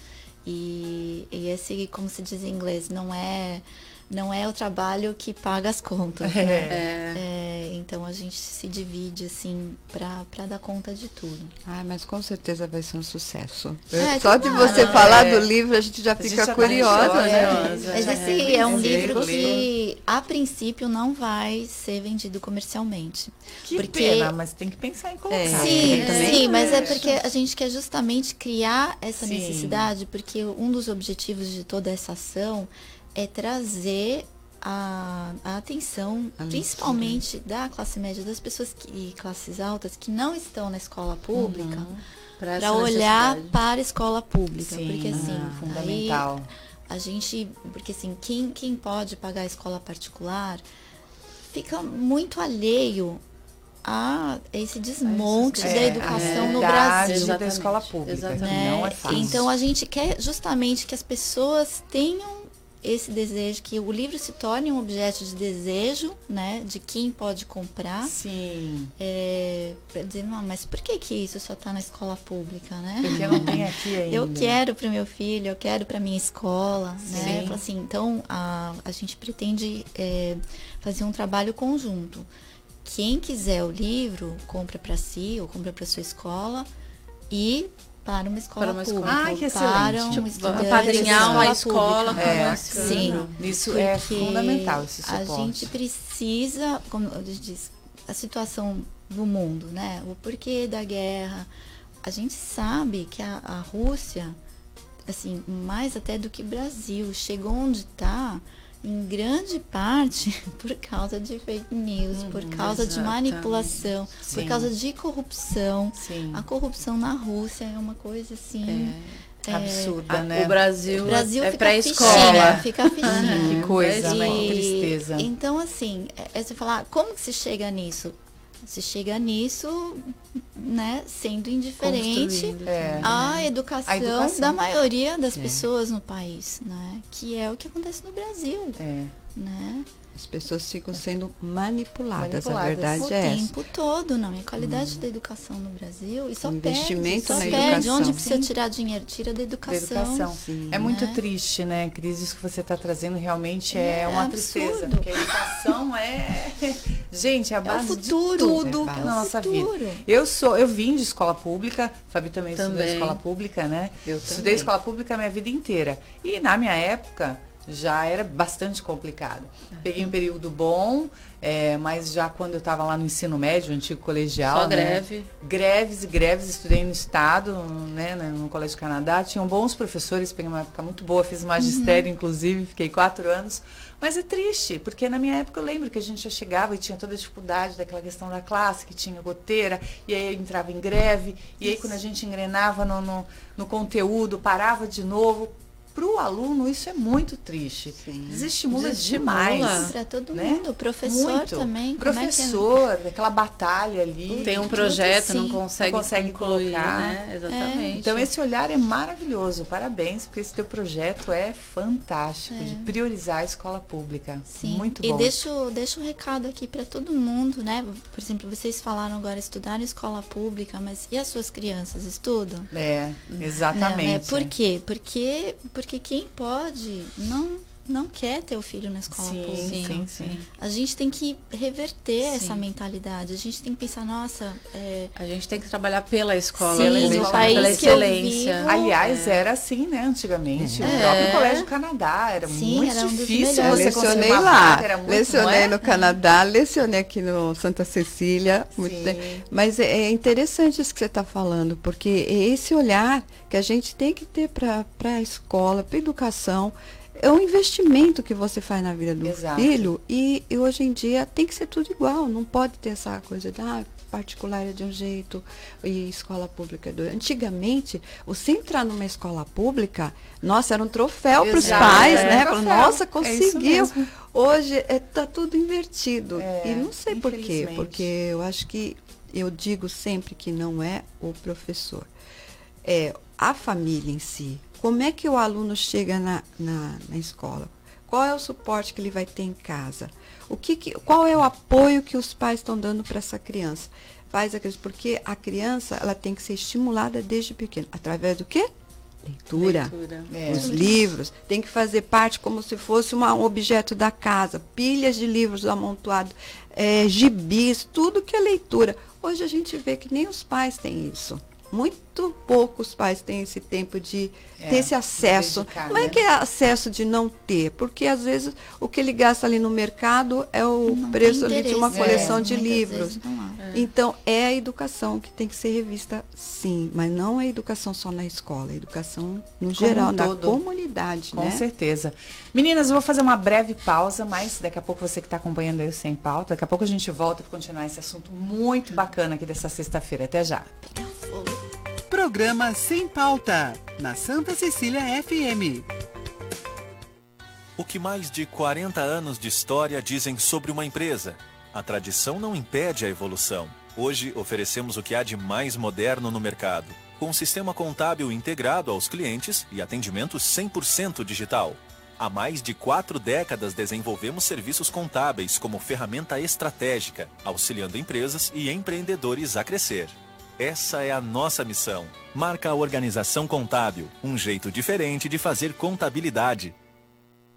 E, e esse, como se diz em inglês, não é não é o trabalho que paga as contas. Né? É. É, então a gente se divide assim para dar conta de tudo. Ah, mas com certeza vai ser um sucesso. É, Só de você falar é. do livro a gente já a fica gente já tá curiosa, tá né? Mas esse é um livro que a princípio não vai ser vendido comercialmente. Que porque... pena, mas tem que pensar em colocar. Sim, sim, mas é porque a gente quer justamente criar essa sim. necessidade, porque um dos objetivos de toda essa ação é trazer a, a atenção, a principalmente da classe média, das pessoas que, e classes altas que não estão na escola pública, uhum. para olhar para a escola pública. Sim, porque assim, ah, fundamental. a gente, porque assim, quem, quem pode pagar a escola particular fica muito alheio a esse desmonte é, da educação é, no Brasil. da escola pública, né? não é fácil. Então a gente quer justamente que as pessoas tenham esse desejo, que o livro se torne um objeto de desejo, né? De quem pode comprar. Sim. É, para dizer, não, mas por que que isso só está na escola pública, né? Porque não tem aqui ainda. Eu quero para o meu filho, eu quero para minha escola, Sim. né? Assim, então, a, a gente pretende é, fazer um trabalho conjunto. Quem quiser o livro, compra para si ou compra para sua escola e para uma escola para uma pública. Escola. Ah, que excelente. Um tipo, apadrinhar uma escola. É, sim. Isso é fundamental, esse suporte. A gente precisa, como eu disse, a situação do mundo, né? O porquê da guerra. A gente sabe que a, a Rússia, assim, mais até do que o Brasil, chegou onde está em grande parte por causa de fake news, uhum, por causa exatamente. de manipulação, Sim. por causa de corrupção. Sim. A corrupção na Rússia é uma coisa assim. É. é absurda, né? O Brasil, o Brasil é para escola. Fica fichinha. que coisa, né? Que tristeza. Então, assim, é, é você falar, como que se chega nisso? Se chega nisso, né, sendo indiferente é. à educação, a educação, da maioria das é. pessoas no país, né? Que é o que acontece no Brasil. É. Né? As pessoas ficam sendo manipuladas, manipuladas. a verdade o é essa. O tempo todo, não. E a qualidade hum. da educação no Brasil, e só Investimento perde, só na perde. educação. Onde precisa tirar dinheiro? Tira da educação. Da educação. Sim, é muito né? triste, né, Cris? Isso que você está trazendo realmente é, é uma absurdo. tristeza. Porque a educação é... Gente, é a base é o futuro. de tudo é na nossa futuro. vida. Eu sou, eu vim de escola pública, Fabi também, também. estudou escola pública, né? Eu Estudei também. escola pública a minha vida inteira. E na minha época já era bastante complicado. Peguei um período bom, é, mas já quando eu estava lá no ensino médio, antigo colegial. Só né? greve. Greves e greves, estudei no estado, né, no Colégio Canadá. Tinham bons professores, peguei uma época muito boa, fiz magistério, uhum. inclusive, fiquei quatro anos. Mas é triste, porque na minha época eu lembro que a gente já chegava e tinha toda a dificuldade daquela questão da classe, que tinha goteira, e aí entrava em greve, e aí quando a gente engrenava no, no, no conteúdo, parava de novo, para o aluno isso é muito triste. Sim. Desestimula, Desestimula demais. Para todo né? mundo, o professor muito. também. Professor, é que... aquela batalha ali. Tem um projeto, não consegue, não consegue incluir, colocar. Né? Exatamente. É. Então esse olhar é maravilhoso. Parabéns, porque esse teu projeto é fantástico é. de priorizar a escola pública. Sim. Muito bom. E deixo, deixo um recado aqui para todo mundo, né? Por exemplo, vocês falaram agora estudar em escola pública, mas e as suas crianças estudam? É, exatamente. Não, né? Por quê? Porque, porque porque quem pode não não quer ter o filho na escola sim, pública. Sim, sim. A gente tem que reverter sim. essa mentalidade. A gente tem que pensar, nossa. É... A gente tem que trabalhar pela escola, sim, pela, escola, país pela excelência. Vivo, Aliás, é. era assim, né, antigamente. É. O próprio Colégio Canadá era sim, muito era um difícil você lecionei lá. muito, lecionei é? no Canadá, lecionei aqui no Santa Cecília. Mas é, é interessante isso que você está falando, porque é esse olhar que a gente tem que ter para a escola, para a educação é um investimento que você faz na vida do Exato. filho e, e, hoje em dia tem que ser tudo igual, não pode ter essa coisa de ah, particular é de um jeito e escola pública é do Antigamente, você entrar numa escola pública, nossa, era um troféu para os pais, é, né? nossa, é conseguiu. É hoje está tudo invertido. É, e não sei por quê, porque eu acho que eu digo sempre que não é o professor. É a família em si, como é que o aluno chega na, na, na escola? Qual é o suporte que ele vai ter em casa? O que, que qual é o apoio que os pais estão dando para essa criança? Faz a criança, porque a criança ela tem que ser estimulada desde pequena. Através do quê? Leitura. Leitura. É. Os livros. Tem que fazer parte como se fosse uma, um objeto da casa. Pilhas de livros amontoados, é, gibis, tudo que é leitura. Hoje a gente vê que nem os pais têm isso muito poucos pais têm esse tempo de é, ter esse acesso. Dedicar, não é né? que é acesso de não ter, porque às vezes o que ele gasta ali no mercado é o não preço ali de uma coleção é, de livros. É. Então é a educação que tem que ser revista, sim, mas não é a educação só na escola, é a educação no Como geral, um na comunidade. Com né? certeza. Meninas, eu vou fazer uma breve pausa, mas daqui a pouco você que está acompanhando aí o Sem Pauta, daqui a pouco a gente volta para continuar esse assunto muito bacana aqui dessa sexta-feira. Até já. Programa Sem Pauta, na Santa Cecília FM. O que mais de 40 anos de história dizem sobre uma empresa? A tradição não impede a evolução. Hoje oferecemos o que há de mais moderno no mercado, com um sistema contábil integrado aos clientes e atendimento 100% digital. Há mais de quatro décadas desenvolvemos serviços contábeis como ferramenta estratégica, auxiliando empresas e empreendedores a crescer. Essa é a nossa missão. Marca a organização contábil, um jeito diferente de fazer contabilidade.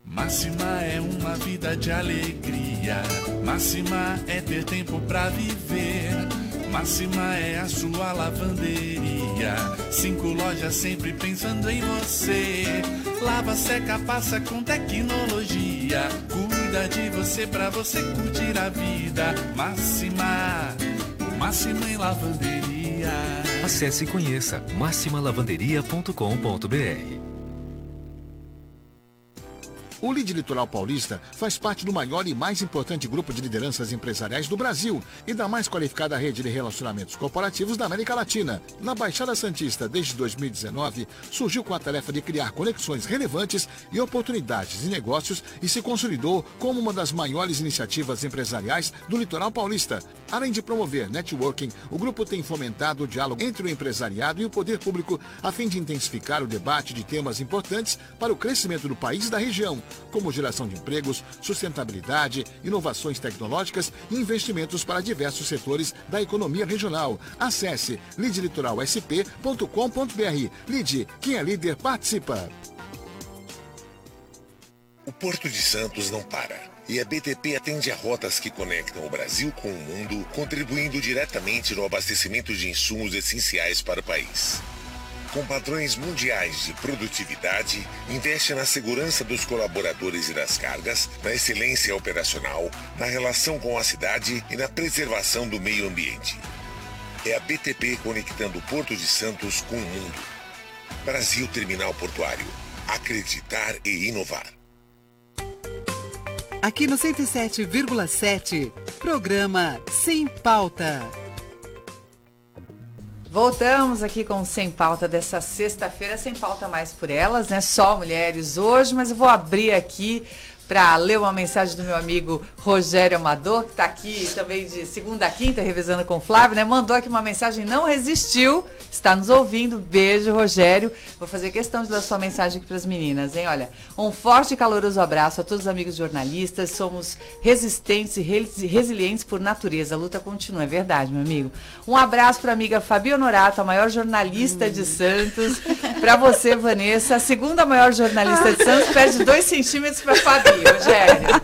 Máxima é uma vida de alegria. Máxima é ter tempo para viver. Máxima é a sua lavanderia. Cinco lojas sempre pensando em você. Lava, seca, passa com tecnologia. Cuida de você pra você curtir a vida. Máxima, máxima em lavanderia. Acesse e conheça maximalavanderia.com.br. O Lide Litoral Paulista faz parte do maior e mais importante grupo de lideranças empresariais do Brasil e da mais qualificada rede de relacionamentos corporativos da América Latina. Na Baixada Santista, desde 2019, surgiu com a tarefa de criar conexões relevantes e oportunidades de negócios e se consolidou como uma das maiores iniciativas empresariais do litoral paulista. Além de promover networking, o grupo tem fomentado o diálogo entre o empresariado e o poder público a fim de intensificar o debate de temas importantes para o crescimento do país e da região como geração de empregos, sustentabilidade, inovações tecnológicas e investimentos para diversos setores da economia regional. Acesse lidlitoralsp.com.br. Lide, quem é líder participa. O Porto de Santos não para. E a BTP atende a rotas que conectam o Brasil com o mundo, contribuindo diretamente no abastecimento de insumos essenciais para o país com padrões mundiais de produtividade, investe na segurança dos colaboradores e das cargas, na excelência operacional, na relação com a cidade e na preservação do meio ambiente. É a BTP conectando o Porto de Santos com o mundo. Brasil Terminal Portuário. Acreditar e inovar. Aqui no 107,7, programa Sem Pauta. Voltamos aqui com Sem Pauta dessa sexta-feira, sem pauta mais por elas, né? Só mulheres hoje, mas eu vou abrir aqui para ler uma mensagem do meu amigo Rogério Amador, que está aqui também de segunda a quinta, revisando com o Flávio, né? Mandou aqui uma mensagem, não resistiu, está nos ouvindo. Beijo, Rogério. Vou fazer questão de dar sua mensagem aqui para as meninas, hein? Olha, um forte e caloroso abraço a todos os amigos jornalistas. Somos resistentes e resilientes por natureza. A luta continua, é verdade, meu amigo. Um abraço para a amiga Fabi Honorato, a maior jornalista hum. de Santos. Para você, Vanessa, a segunda maior jornalista de Santos, perde dois centímetros para Fabi. Rogério.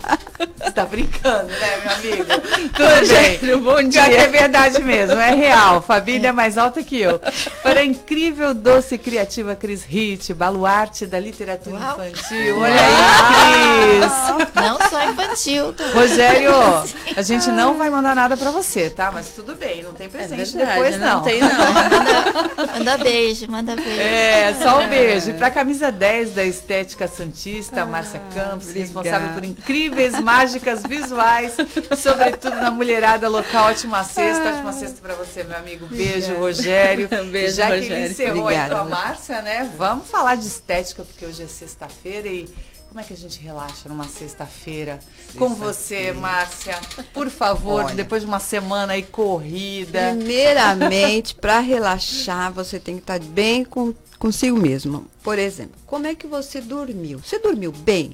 Você tá brincando, né, meu amigo? Tudo Rogério, bem. bom dia. é verdade mesmo, é real. Família é mais alta que eu. Para a incrível, doce e criativa Cris Hitt, baluarte da literatura Uau. infantil. Olha aí, Cris. Não só infantil. Rogério, a gente não vai mandar nada para você, tá? Mas tudo bem, não tem presente é verdade, depois não. Não tem não. Manda, manda, beijo, manda beijo. É, só um beijo. E para camisa 10 da Estética Santista, ah, Márcia Campos, responsável por incríveis mágicas visuais, sobretudo na mulherada local. Ótima sexta, ótima sexta para você, meu amigo. Beijo, Rogério. Um beijo, Já Rogério. que ele encerrou aí com a Márcia, né? Vamos falar de estética, porque hoje é sexta-feira e como é que a gente relaxa numa sexta-feira? Sexta com você, Márcia. Por favor, Olha, depois de uma semana aí corrida. Primeiramente, para relaxar, você tem que estar tá bem com, consigo mesmo. Por exemplo, como é que você dormiu? Você dormiu bem?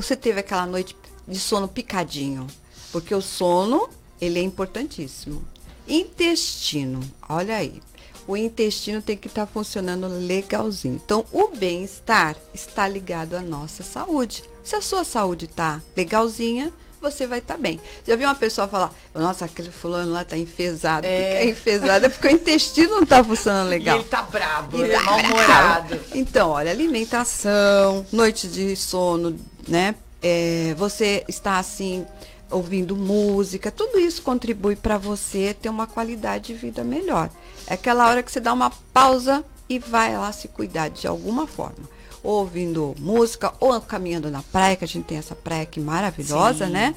Você teve aquela noite de sono picadinho, porque o sono, ele é importantíssimo. Intestino, olha aí. O intestino tem que estar tá funcionando legalzinho. Então, o bem-estar está ligado à nossa saúde. Se a sua saúde está legalzinha, você vai estar tá bem. Já viu uma pessoa falar, nossa, aquele fulano lá está enfesado. É. Enfesado é porque o intestino não está funcionando legal. E ele está brabo, ele tá mal-humorado. Então, olha, alimentação, noite de sono, né? É, você está assim ouvindo música, tudo isso contribui para você ter uma qualidade de vida melhor. É aquela hora que você dá uma pausa e vai lá se cuidar de alguma forma. Ou ouvindo música, ou caminhando na praia, que a gente tem essa praia aqui maravilhosa, Sim. né?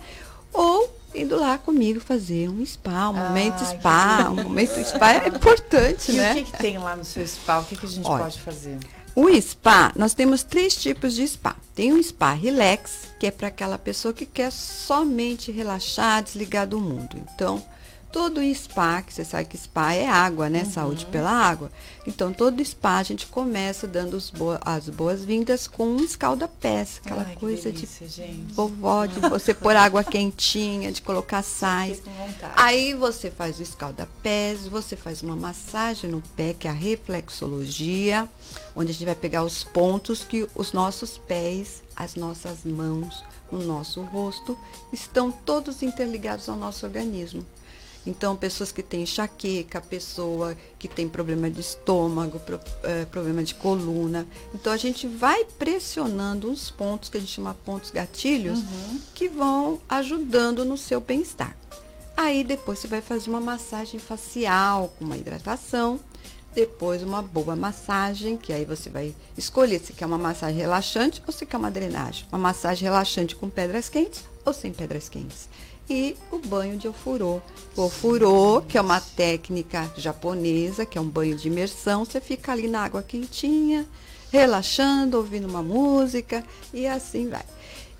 Ou indo lá comigo fazer um spa, um momento spa. Um momento spa é importante, e né? O que, que, tem lá no seu spa? O que, que a gente Olha, pode fazer? O spa, nós temos três tipos de spa. Tem um spa relax, que é para aquela pessoa que quer somente relaxar, desligar do mundo. Então, todo spa, que você sabe que spa é água, né? Uhum. Saúde pela água. Então, todo spa a gente começa dando bo as boas-vindas com um escalda-pés, aquela Ai, coisa delícia, de gente. vovó, de você pôr água quentinha, de colocar sais. Aí você faz o escalda-pés, você faz uma massagem no pé, que é a reflexologia, onde a gente vai pegar os pontos que os nossos pés, as nossas mãos, o nosso rosto estão todos interligados ao nosso organismo. Então, pessoas que têm enxaqueca, pessoa que tem problema de estômago, pro, é, problema de coluna. Então, a gente vai pressionando uns pontos que a gente chama pontos gatilhos, uhum. que vão ajudando no seu bem-estar. Aí, depois, você vai fazer uma massagem facial com uma hidratação. Depois, uma boa massagem, que aí você vai escolher se quer uma massagem relaxante ou se quer uma drenagem. Uma massagem relaxante com pedras quentes ou sem pedras quentes e o banho de ofurô. O ofurô, que é uma técnica japonesa, que é um banho de imersão, você fica ali na água quentinha, relaxando, ouvindo uma música e assim vai.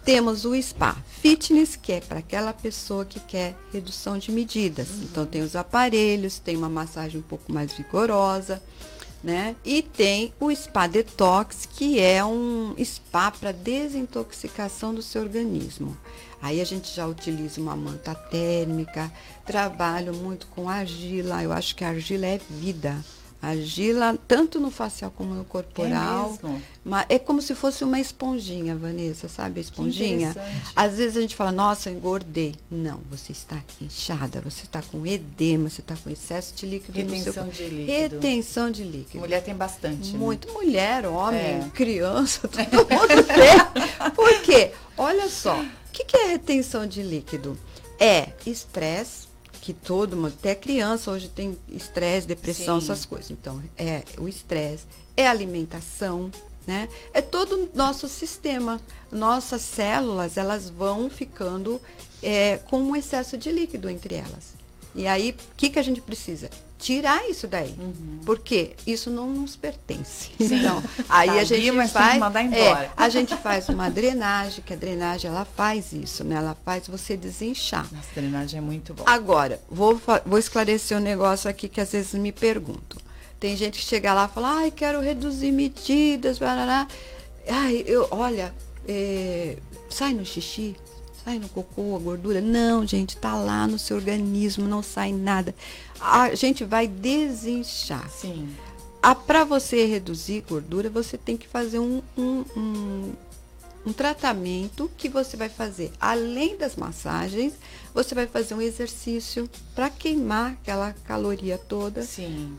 Temos o spa fitness, que é para aquela pessoa que quer redução de medidas. Uhum. Então tem os aparelhos, tem uma massagem um pouco mais vigorosa, né? E tem o spa detox, que é um spa para desintoxicação do seu organismo. Aí a gente já utiliza uma manta térmica, trabalho muito com argila. Eu acho que a argila é vida. Argila, tanto no facial como no corporal. É, mas é como se fosse uma esponjinha, Vanessa, sabe? A esponjinha. Às vezes a gente fala, nossa, engordei. Não, você está inchada, você está com edema, você está com excesso de líquido Retenção no seu... de líquido. Retenção de líquido. Mulher tem bastante. Né? Muito. Né? Mulher, homem, é. criança, todo mundo tem. Por quê? Olha só, o que, que é retenção de líquido? É estresse, que todo mundo, até criança hoje tem estresse, depressão, Sim. essas coisas. Então, é o estresse, é alimentação, né? É todo o nosso sistema. Nossas células, elas vão ficando é, com um excesso de líquido entre elas. E aí, o que, que a gente precisa? Tirar isso daí. Uhum. Porque isso não nos pertence. Sim. Então, aí tá a gente faz. mandar embora. É, a gente faz uma drenagem, que a drenagem ela faz isso, né? Ela faz você desinchar. Nossa, a drenagem é muito boa. Agora, vou, vou esclarecer um negócio aqui que às vezes me perguntam. Tem gente que chega lá e fala, ai, quero reduzir medidas, barará. Ai, eu, olha, é, sai no xixi, sai no cocô, a gordura. Não, gente, tá lá no seu organismo, não sai nada. A gente vai desinchar. Sim. Para você reduzir gordura, você tem que fazer um, um, um, um tratamento que você vai fazer. Além das massagens, você vai fazer um exercício para queimar aquela caloria toda. Sim.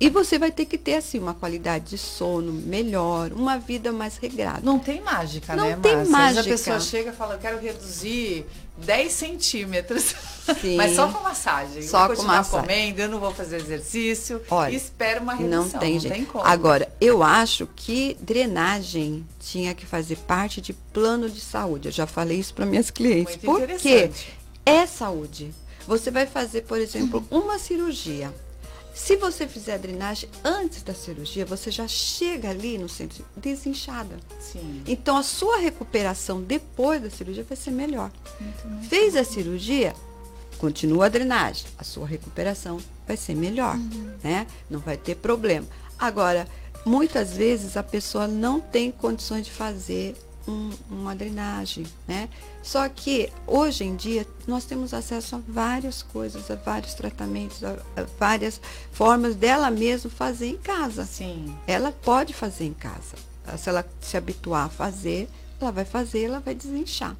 E você vai ter que ter, assim, uma qualidade de sono melhor, uma vida mais regrada. Não tem mágica, Não né, tem Márcia? mágica. a pessoa chega e fala, eu quero reduzir 10 centímetros. Sim. Mas só com massagem. Só eu com massagem. comendo, eu não vou fazer exercício. Olha, espero uma redução. Não tem, não tem como. Agora, eu acho que drenagem tinha que fazer parte de plano de saúde. Eu já falei isso para minhas clientes. Muito Porque é saúde. Você vai fazer, por exemplo, uma cirurgia se você fizer a drenagem antes da cirurgia, você já chega ali no centro desinchada. Sim. Então a sua recuperação depois da cirurgia vai ser melhor. Fez a cirurgia, continua a drenagem, a sua recuperação vai ser melhor, uhum. né? Não vai ter problema. Agora, muitas vezes a pessoa não tem condições de fazer um, uma drenagem, né? Só que hoje em dia nós temos acesso a várias coisas, a vários tratamentos, a, a várias formas dela mesma fazer em casa. Sim. Ela pode fazer em casa. Se ela se habituar a fazer, ela vai fazer, ela vai desinchar.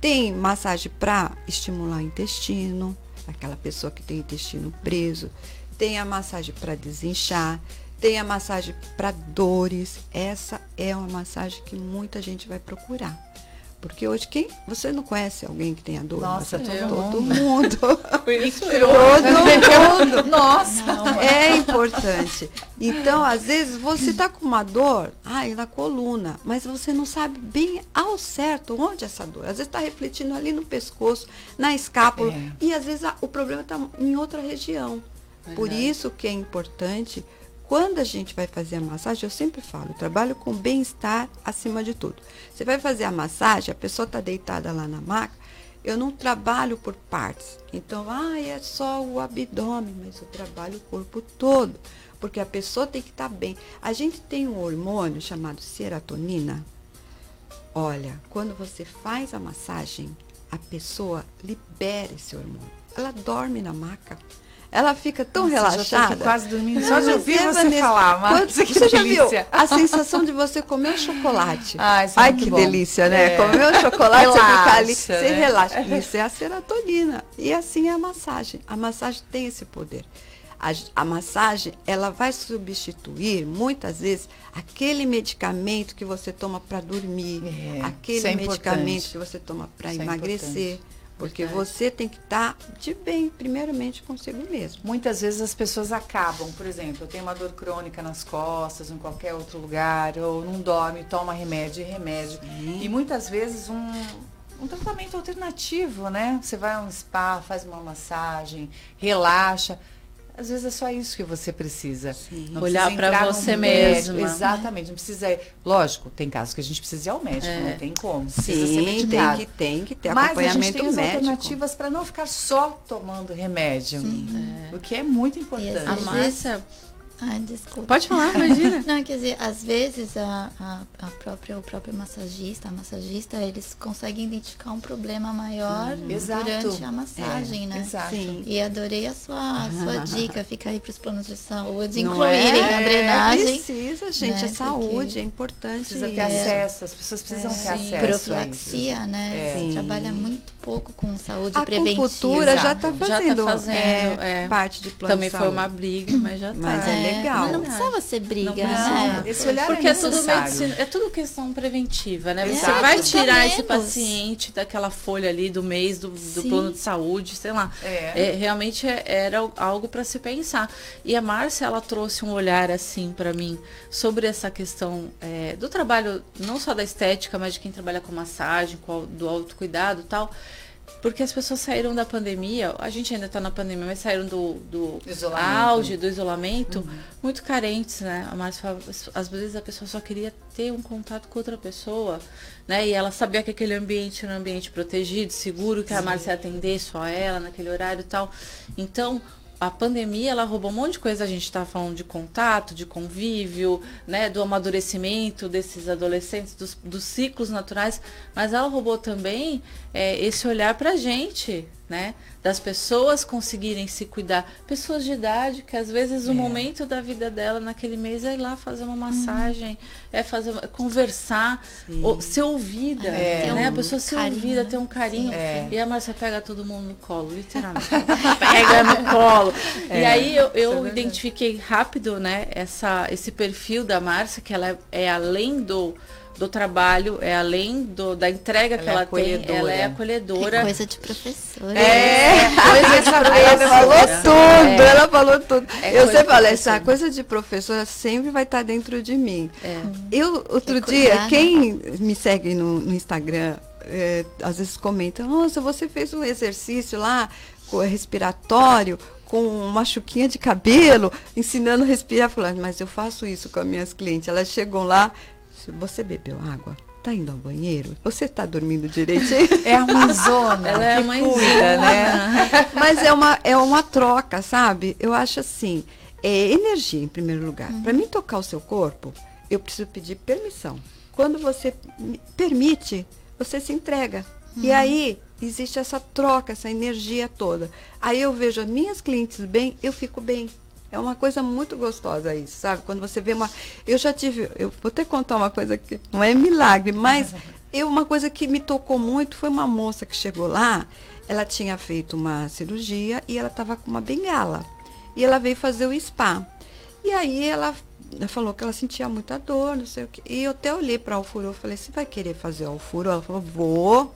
Tem massagem para estimular o intestino, aquela pessoa que tem intestino preso. Tem a massagem para desinchar. Tem a massagem para dores. Essa é uma massagem que muita gente vai procurar. Porque hoje, quem. Você não conhece alguém que tenha dor? Nossa, todo, mundo. Todo mundo. Nossa, é importante. Então, às vezes, você está com uma dor, ai, na coluna, mas você não sabe bem ao certo onde é essa dor. Às vezes está refletindo ali no pescoço, na escápula, É. e às vezes a- o problema está em outra região. Por Verdade. isso que é importante, quando a gente vai fazer a massagem, eu sempre falo, eu trabalho com bem-estar acima de tudo. Você vai fazer a massagem, a pessoa está deitada lá na maca, eu não trabalho por partes. Então, ah, é só o abdômen, mas eu trabalho o corpo todo. Porque a pessoa tem que estar bem. A gente tem um hormônio chamado serotonina. Olha, quando você faz a massagem, a pessoa libera esse hormônio. Ela dorme na maca. Ela fica tão Nossa, já relaxada. quase dormindo só de ouvir é, você Vanessa, falar, Márcia, que Você já viu a sensação de você comer um chocolate? Ah, isso é Ai, muito que bom. delícia, né? É. Comer um chocolate, você fica ali, Relaxa, você né? relaxa. Isso é a serotonina. E assim é a massagem. A massagem tem esse poder. A, a massagem, ela vai substituir, muitas vezes, aquele medicamento que você toma para dormir, É, aquele é medicamento importante. que você toma para é emagrecer. importante. Porque Verdade. você tem que estar de bem, primeiramente, consigo mesmo. Muitas vezes as pessoas acabam, por exemplo, eu tenho uma dor crônica nas costas, em qualquer outro lugar, ou não dorme, toma remédio e remédio. E muitas vezes um, um tratamento alternativo, né? Você vai a um spa, faz uma massagem, relaxa. Às vezes é só isso que você precisa. Não Olhar num você médico. mesma. Exatamente, não precisa ir. Lógico, tem casos que a gente precisa ir ao médico, É. não tem como. Precisa ser Sim, medicado. tem que, tem que ter Mas a gente acompanhamento tem as médico. alternativas para não ficar só tomando remédio. O que é muito importante. às A vezes-. Ai, desculpa. Pode falar, imagina. Não, quer dizer, às vezes a, a, a própria, o próprio massagista, a massagista, eles conseguem identificar um problema maior Exato. durante a massagem, É, né? Exato. Sim. E adorei a sua, a sua dica, fica aí para os planos de saúde, Não incluírem é? a drenagem. Precisa, gente. né? É saúde, Porque- é importante. Precisa ter É. acesso, as pessoas precisam ter Sim, acesso. a profilaxia, né? É. Você Sim. trabalha muito pouco com saúde A preventiva. acupuntura já está Exato. Já tá fazendo, fazendo, é, é. parte de plano Também de foi uma saúde. briga, mas já tá. É legal. Mas não precisava ser briga, Não né? Esse olhar Porque é é tudo medicina, é tudo questão preventiva, né? Você Exato. vai tirar esse paciente daquela folha ali do mês do, do plano de saúde, sei lá. É. É, realmente é- era algo para se pensar. E a Márcia, ela trouxe um olhar assim para mim sobre essa questão é, do trabalho, não só da estética, mas de quem trabalha com massagem, com, do autocuidado e tal. Porque as pessoas saíram da pandemia, a gente ainda está na pandemia, mas saíram do, do Isolamento. auge, do isolamento, muito carentes, né? Às- às vezes a pessoa só queria ter um contato com outra pessoa, né? E ela sabia que aquele ambiente era um ambiente protegido, seguro, que a Márcia ia atender só ela naquele horário e tal. Então, a pandemia, ela roubou um monte de coisa. A gente está falando de contato, de convívio, né? Do amadurecimento desses adolescentes, dos, dos ciclos naturais. Mas ela roubou também é, esse olhar pra gente, né? Das pessoas conseguirem se cuidar. Pessoas de idade, que às vezes o momento da vida dela naquele mês é ir lá fazer uma massagem, é fazer conversar, ou, ser ouvida, É. né? Ter A um pessoa ser carinho, ouvida, né? ter um carinho. É. E a Márcia pega todo mundo no colo, literalmente. pega no colo. E É, aí eu, é eu verdade. identifiquei rápido, né, essa, esse perfil da Márcia, que ela é, é além do, do trabalho, é além do, da entrega que Ela é ela tem, acolhedora. ela é Que acolhedora. coisa de professor. É, coisa de Ela falou professora. tudo, ela falou tudo. É eu sempre falo, essa professora. coisa de professora sempre vai estar dentro de mim. É. Eu, outro que dia, cuidar, né? quem me segue no, no Instagram, é, às vezes comenta, nossa, você fez um exercício lá respiratório com uma chuquinha de cabelo, ensinando a respirar. Falando, mas eu faço isso com as minhas clientes. Elas chegam lá, "Se você bebeu água? Tá indo ao banheiro? Você tá dormindo direitinho? É a mãezona. Ela é a mãezona. cuida, né? Mas é uma, é uma troca, sabe? Eu acho assim, é energia em primeiro lugar. Para mim tocar o seu corpo, eu preciso pedir permissão. quando você permite, você se entrega. Uhum. E aí existe essa troca, essa energia toda. Aí eu vejo as minhas clientes bem, eu fico bem. É uma coisa muito gostosa isso, sabe? Quando você vê uma. Eu já tive. Eu vou até contar uma coisa que não é milagre, mas eu, uma coisa que me tocou muito foi uma moça que chegou lá. Ela tinha feito uma cirurgia e ela estava com uma bengala. E ela veio fazer o spa. E aí ela falou que ela sentia muita dor, não sei o quê. E eu até olhei para o furo, eu falei, você vai querer fazer o furo? Ela falou, vou.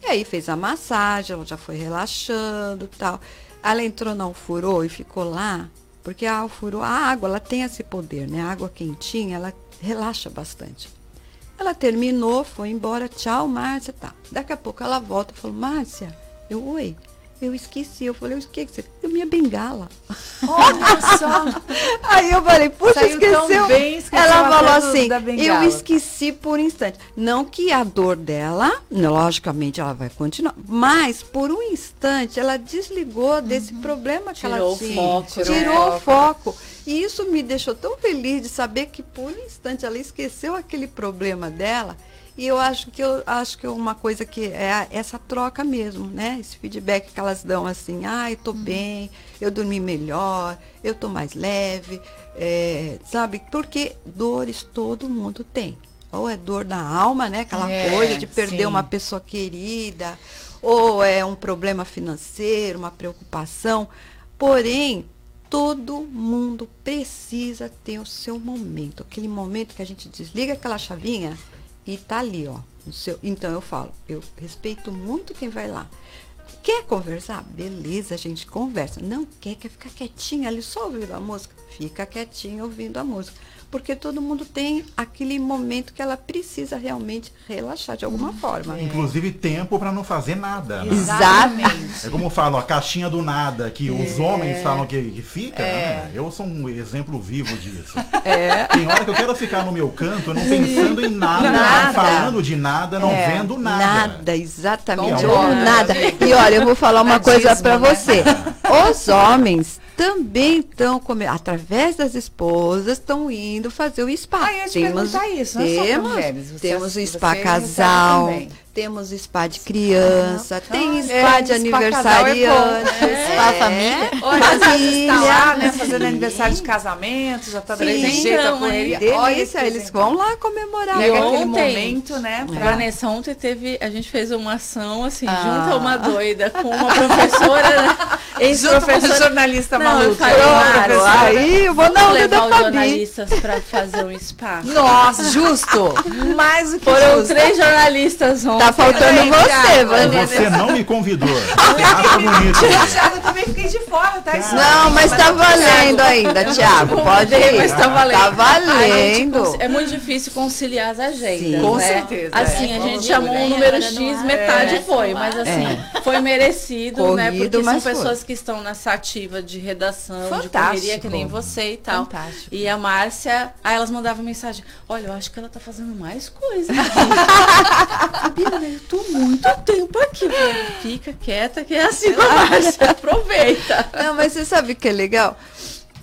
E aí fez a massagem, ela já foi relaxando tal. Ela entrou na alfurô e ficou lá, porque a alfurô, a água, ela tem esse poder, né? A água quentinha, ela relaxa bastante. Ela terminou, foi embora, tchau, Márcia, tá. Daqui a pouco ela volta e falou, Márcia, eu, oi, eu esqueci. Eu falei, o que você? Eu minha bengala. Olha só. Aí eu falei, puxa, Saiu esqueceu. Bem, esqueceu. Ela falou assim, eu esqueci por um instante. Não que a dor dela, logicamente ela vai continuar, mas por um instante ela desligou uhum. desse problema que tirou ela tinha. Foco, tirou o foco. E isso me deixou tão feliz de saber que por um instante ela esqueceu aquele problema dela e eu acho que eu acho que uma coisa que é essa troca mesmo, né? Esse feedback que elas dão assim, ah, tô uhum. bem, eu dormi melhor, eu tô mais leve, é, sabe? Porque dores todo mundo tem. Ou é dor na alma, né? Aquela é, coisa de perder sim. uma pessoa querida, ou é um problema financeiro, uma preocupação. Porém, todo mundo precisa ter o seu momento, aquele momento que a gente desliga aquela chavinha e tá ali, ó. Seu, então eu falo, eu respeito muito quem vai lá. Quer conversar? Beleza, a gente conversa. Não quer, quer ficar quietinha ali só ouvindo a música? Fica quietinha ouvindo a música porque todo mundo tem aquele momento que ela precisa realmente relaxar de alguma forma. É. Inclusive tempo para não fazer nada. Né? Exatamente. É como falam, a caixinha do nada, que é. os homens falam que, que fica, é. né? Eu sou um exemplo vivo disso. É. Tem hora que eu quero ficar no meu canto, não pensando em nada, nada. não falando de nada, não é. vendo nada. Nada, exatamente. Ou nada. E olha, eu vou falar uma coisa para né? você. Os homens também estão, através das esposas, estão indo fazer o spa. Ah, eu temos, isso, não temos, mulheres, você, temos o spa casal, temos spa de criança, ah, tem é, spa é, de aniversariante, spa, é spa família. Olha, família. Está lá, né, fazendo aniversário de casamento, já está dando jeito então, a correria. Delícia, eles vão lá comemorar. E aquele momento, né? Pra... Vanessa, ontem teve, a gente fez uma ação, assim, ah. junto a uma doida, com uma professora, né? Ex-professora. jornalista não, maluca. Claro, aí eu vou não levar os jornalistas para fazer um spa. Nossa, justo. Mais do que Foram justo. três jornalistas ontem. Tá faltando você, Vanessa. Você não me convidou. Teatro bonito. Thiago, eu também fiquei de fora, tá? Isso não, mas tá valendo ainda, Thiago. Pode ir. Mas tá valendo. Tá valendo. é muito difícil conciliar as agendas. Sim, com né? certeza. Assim, é. a gente chamou um número X, metade é. foi, mas assim, é. foi merecido, Corrido, né? Porque são pessoas foi. que estão nessa ativa de redação, Fantástico. de correria, que nem você e tal. Fantástico. E a Márcia, aí elas mandavam mensagem, olha, eu acho que ela tá fazendo mais coisa aqui. eu tô muito tempo aqui. Fica quieta, que é assim com a Márcia, aproveita. Não, mas você sabe que é legal?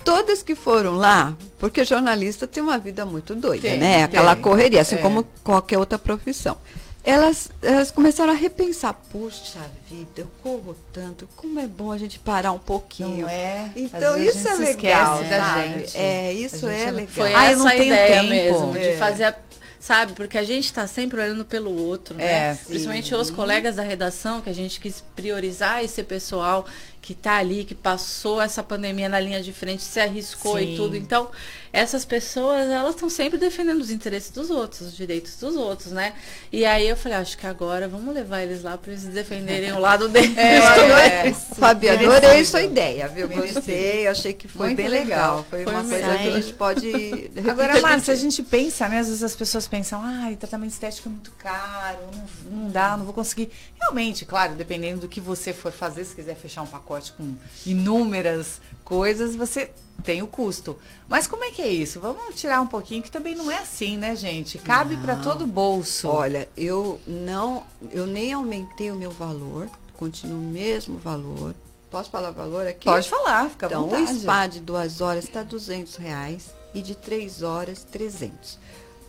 todas que foram lá, porque jornalista tem uma vida muito doida, tem, né? Aquela tem. correria, assim é. como qualquer outra profissão elas, elas começaram a repensar, puxa vida, eu corro tanto, como é bom a gente parar um pouquinho. Não é? Então isso é legal, da gente. É, isso é legal. Foi ah, essa a ideia tempo. mesmo, é. de fazer a sabe? Porque a gente está sempre olhando pelo outro, né? É, Principalmente os colegas da redação, que a gente quis priorizar esse pessoal que está ali, que passou essa pandemia na linha de frente, se arriscou Sim. e tudo. Então, essas pessoas, elas estão sempre defendendo os interesses dos outros, os direitos dos outros, né? E aí eu falei, acho que agora vamos levar eles lá para eles defenderem o lado deles. É, é, Fabi, adorei sua ideia, viu? Gostei, achei que foi Muito bem legal. legal. Foi, foi uma coisa que a gente pode. Agora, Márcia, a gente pensa, né? Às vezes as pessoas pensam, ai, tratamento estético é muito caro, não, não dá, não vou conseguir. Realmente, claro, dependendo do que você for fazer, se quiser fechar um pacote com inúmeras coisas, você tem o custo. Mas como é que é isso? Vamos tirar um pouquinho, que também não é assim, né, gente? Cabe para todo bolso. Olha, eu não, eu nem aumentei o meu valor, continuo o mesmo valor. Posso falar o valor aqui? Pode falar, fica então, vontade. Então, o spa de duas horas está 200 reais e de três horas, 300.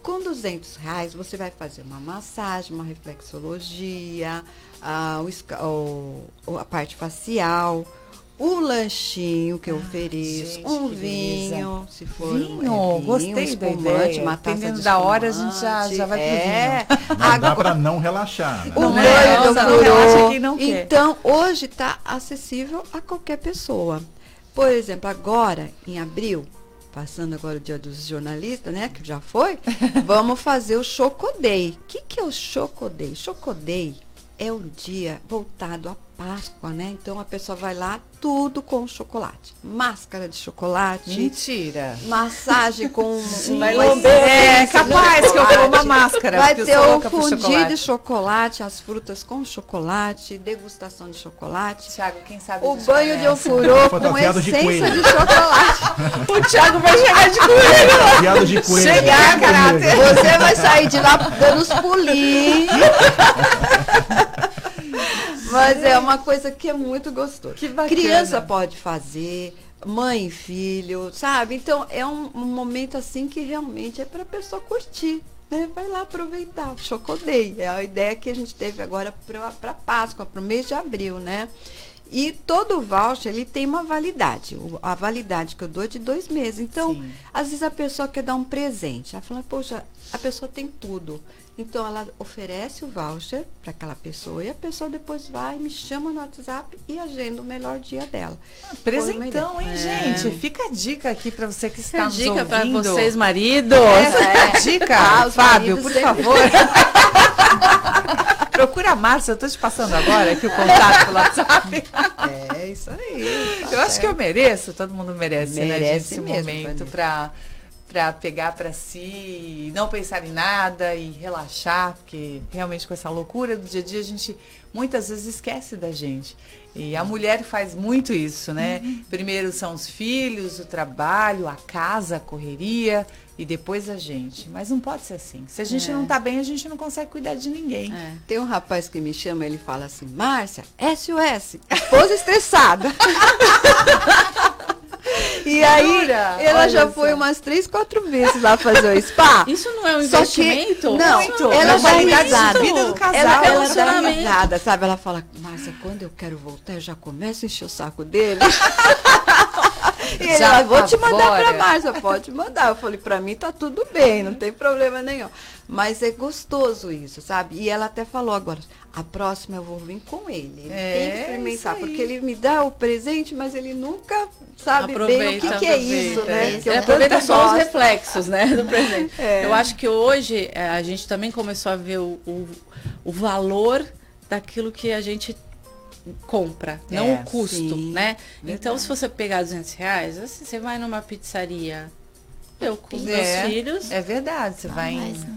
Com 200 reais você vai fazer uma massagem, uma reflexologia, a, o, a parte facial, o lanchinho que eu ah, ofereço, gente, um vinho, se for vinho, um, é, vinho gostei da ideia. Uma taça Dependendo da hora a gente já, já vai é. pro vinho. Não dá para não relaxar. Né? O não é, não, não Então, hoje está acessível a qualquer pessoa. Por exemplo, agora, em abril, passando agora o dia dos jornalistas, né, que já foi, vamos fazer o Chocodei. O que, que é o Chocodei? Chocodei é um dia voltado a Páscoa, né? Então a pessoa vai lá, tudo com chocolate. Máscara de chocolate. Mentira. Massagem com. vai É capaz que eu vou uma máscara. Vai ter o fundir de chocolate, as frutas com chocolate, degustação de chocolate. Tiago, quem sabe O banho de ofurô com essência de, de chocolate. o Tiago vai chegar de coelho. de coelho. Chegar, caráter. Você vai sair de lá dando os pulinhos. Mas é uma coisa que é muito gostoso. Que bacana. Criança pode fazer, mãe e filho, sabe? Então é um, um momento assim que realmente é para a pessoa curtir. Né? Vai lá aproveitar. Chocodei. É a ideia que a gente teve agora para Páscoa, para o mês de abril, né? E todo voucher ele tem uma validade. A validade que eu dou é de dois meses. Então, Sim. às vezes a pessoa quer dar um presente. Ela fala, poxa, a pessoa tem tudo. Então ela oferece o voucher para aquela pessoa e a pessoa depois vai, me chama no WhatsApp e agenda o melhor dia dela. Ah, presentão, hein, é. gente? Fica a dica aqui para você que está Fica nos dica para vocês, maridos. É, é. Dica, ah, Fábio, por sempre. favor. Procura a Márcia, eu estou te passando agora aqui o contato pelo WhatsApp. É, isso aí. Tá eu certo. acho que eu mereço, todo mundo merece, merece né, esse momento para para pegar para si, não pensar em nada e relaxar, porque realmente com essa loucura do dia a dia a gente muitas vezes esquece da gente. E a mulher faz muito isso, né? Uhum. Primeiro são os filhos, o trabalho, a casa, a correria e depois a gente. Mas não pode ser assim. Se a gente é. não tá bem, a gente não consegue cuidar de ninguém. É. Tem um rapaz que me chama, ele fala assim: Márcia, SOS, esposa estressada. E aí, ela já foi umas três, quatro vezes lá fazer o spa. Isso não é um investimento? Que, não, Muito. ela dá risada. Vida do casal, ela, ela dá risada, sabe? Ela fala, Márcia, quando eu quero voltar, eu já começo a encher o saco dele. e ele, já vou te mandar pra Márcia, pode mandar. Eu falei, pra mim tá tudo bem, não tem problema nenhum. Mas é gostoso isso, sabe? E ela até falou agora, a próxima eu vou vir com ele. Ele é, tem que experimentar, porque ele me dá o presente, mas ele nunca sabe aproveita, bem o que, que é isso, né? É. Que aproveita só os reflexos, né, do presente. É. Eu acho que hoje é, a gente também começou a ver o, o, o valor daquilo que a gente compra, não é, o custo, sim, né? Verdade. Então, se você pegar 200 reais, assim, você vai numa pizzaria, eu com meus é, filhos. É verdade, você vai em... Né?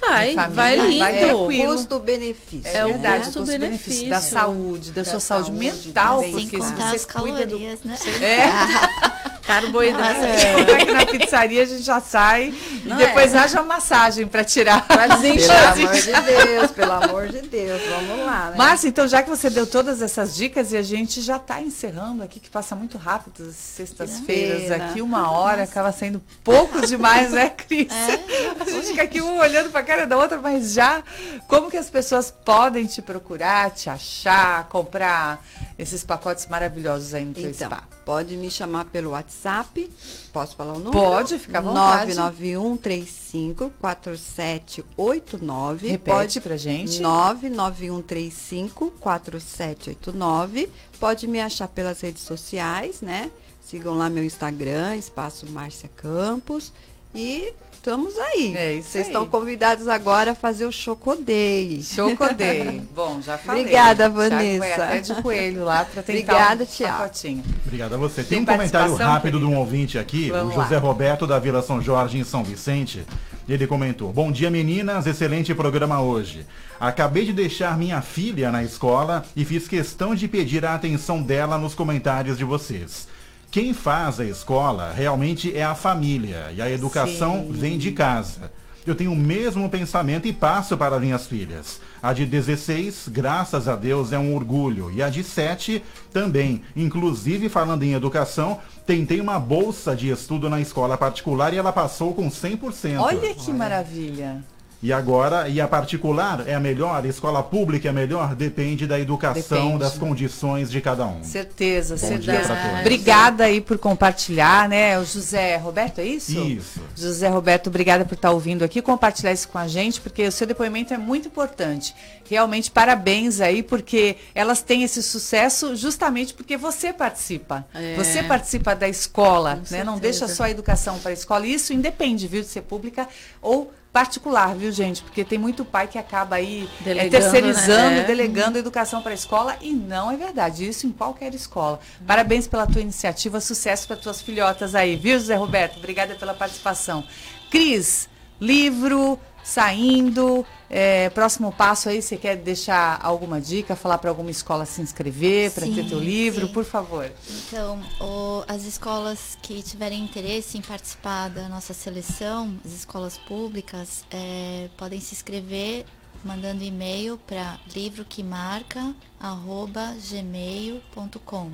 Vai, vai lindo. É o custo-benefício. É, o né? custo-benefício da saúde, da, da sua saúde, saúde mental, porque se você cuida do... Né? É. Carboidrato. É. Aqui na pizzaria a gente já sai Não e depois é. haja massagem para tirar. Pra desencher. Pelo amor de Deus, pelo amor de Deus, vamos lá. Né? Márcia, então já que você deu todas essas dicas e a gente já está encerrando aqui, que passa muito rápido as sextas-feiras aqui, uma hora acaba sendo pouco demais, né, Cris? É, a gente fica aqui um olhando para a cara da outra, mas já como que as pessoas podem te procurar, te achar, comprar esses pacotes maravilhosos aí no teu então, spa? Pode me chamar pelo WhatsApp. Posso falar o número? Pode, fica à vontade. 991 35 4789. Repete Pode, pra gente. 991 35 4789. Pode me achar pelas redes sociais, né? Sigam lá meu Instagram, Espaço Márcia Campos. E estamos aí. É isso Vocês estão convidados agora a fazer o Chocodei. Chocodei. Bom, já falei. Obrigada, Vanessa. Foi até de coelho lá para tentar Obrigada, um Tiago. pacotinho. Obrigada a você. Tem, Tem um comentário rápido de um ouvinte aqui, Vamos o José lá. Roberto da Vila São Jorge, em São Vicente. Ele comentou: Bom dia, meninas. Excelente programa hoje. Acabei de deixar minha filha na escola e fiz questão de pedir a atenção dela nos comentários de vocês. Quem faz a escola realmente é a família e a educação Sim. vem de casa. eu tenho o mesmo pensamento e passo para minhas filhas. A de 16, graças a Deus, é um orgulho. E a de 7 também. Inclusive, falando em educação, tentei uma bolsa de estudo na escola particular e ela passou com 100%. Olha que maravilha. E agora, e a particular é a melhor, a escola pública é a melhor, depende da educação, depende. das condições de cada um. Certeza, Bom certeza. Obrigada aí por compartilhar, né? O José Roberto, é isso? Isso. José Roberto, obrigada por estar ouvindo aqui, compartilhar isso com a gente, porque o seu depoimento é muito importante. Realmente, parabéns aí, porque elas têm esse sucesso justamente porque você participa. É. Você participa da escola, com né? Não deixa só a educação para a escola. E isso independe, viu, de ser pública ou particular, viu, gente? Porque tem muito pai que acaba aí é, terceirizando, né? delegando a educação para a escola e não é verdade. Isso em qualquer escola. Parabéns pela tua iniciativa, sucesso para tuas filhotas aí, viu, José Roberto? Obrigada pela participação. Cris, livro, saindo. É, próximo passo aí, você quer deixar alguma dica, falar para alguma escola se inscrever, para ter teu livro, sim. por favor. Então, o, as escolas que tiverem interesse em participar da nossa seleção, as escolas públicas, é, podem se inscrever mandando e-mail para livroquemarca@gmail.com.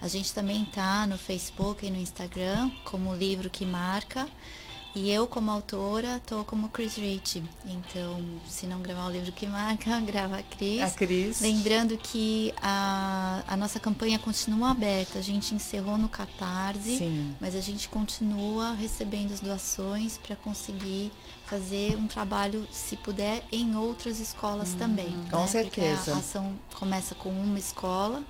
A gente também está no Facebook e no Instagram como Livro que Marca. E eu, como autora, tô como Chris Rich. Então, se não gravar o livro que marca, grava a Cris. A Cris. Lembrando que a, a nossa campanha continua aberta. A gente encerrou no Catarse, Sim. mas a gente continua recebendo as doações para conseguir fazer um trabalho, se puder, em outras escolas hum, também. Com né? certeza. Porque a ação começa com uma escola,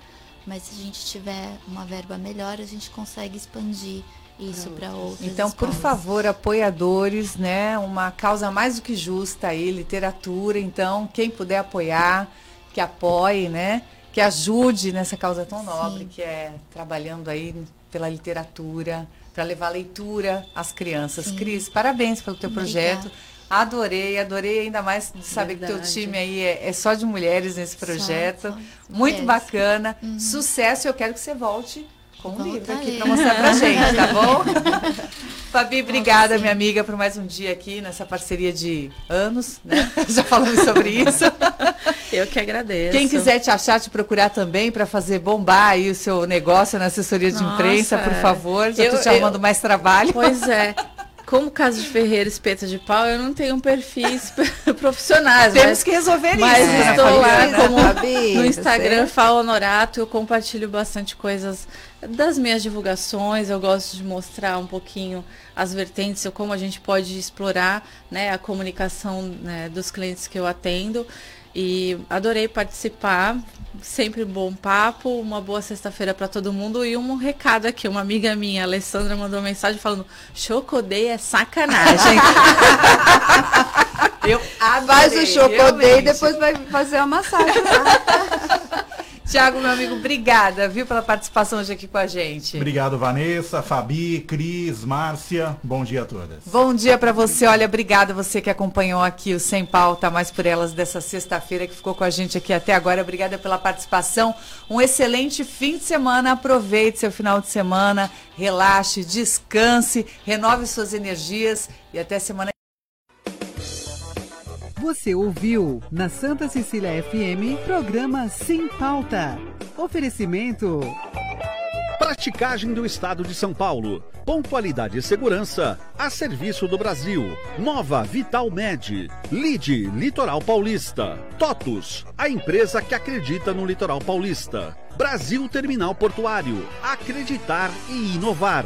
mas se a gente tiver uma verba melhor, a gente consegue expandir isso para outros. Então, escolas. por favor, apoiadores, né? Uma causa mais do que justa aí, literatura. Então, quem puder apoiar, que apoie, né? Que ajude nessa causa tão nobre Sim. que é trabalhando aí pela literatura, para levar leitura às crianças. Sim. Cris, parabéns pelo teu projeto. Adorei, adorei ainda mais de saber Verdade. que teu time aí é, é, só de mulheres nesse projeto. Só, só Muito bacana. Uhum. Sucesso, eu quero que você volte com um livro aqui para mostrar pra gente, tá bom? Fabi, obrigada, minha amiga, por mais um dia aqui nessa parceria de anos, né? Já falamos sobre isso. Eu que agradeço. Quem quiser te achar, te procurar também para fazer bombar aí o seu negócio na assessoria de Nossa, imprensa, por favor. Já estou te arrumando eu, mais trabalho. Pois é. Como caso de Ferreira Espeta de Pau, eu não tenho perfis profissionais. Temos mas, que resolver isso. Mas né? estou lá como no Instagram, Fala Honorato, eu compartilho bastante coisas das minhas divulgações, eu gosto de mostrar um pouquinho as vertentes, como a gente pode explorar né, a comunicação né, dos clientes que eu atendo. E adorei participar, sempre bom papo, uma boa sexta-feira para todo mundo e um recado aqui, uma amiga minha, Alessandra, mandou mensagem falando: "Chocodei é sacanagem". Eu adorei, Faz o chocodei e depois vai fazer uma massagem. Tiago, meu amigo, obrigada, viu, pela participação hoje aqui com a gente. Obrigado, Vanessa, Fabi, Cris, Márcia. Bom dia a todas. Bom dia para você. Olha, obrigada você que acompanhou aqui o Sem Pauta Mais por Elas dessa sexta-feira, que ficou com a gente aqui até agora. Obrigada pela participação. Um excelente fim de semana. Aproveite seu final de semana, relaxe, descanse, renove suas energias e até semana você ouviu na Santa Cecília FM programa Sem Pauta. Oferecimento. Praticagem do Estado de São Paulo. Pontualidade e segurança a serviço do Brasil. Nova Vital Med. Lide Litoral Paulista. TOTUS, a empresa que acredita no litoral paulista. Brasil Terminal Portuário. Acreditar e inovar.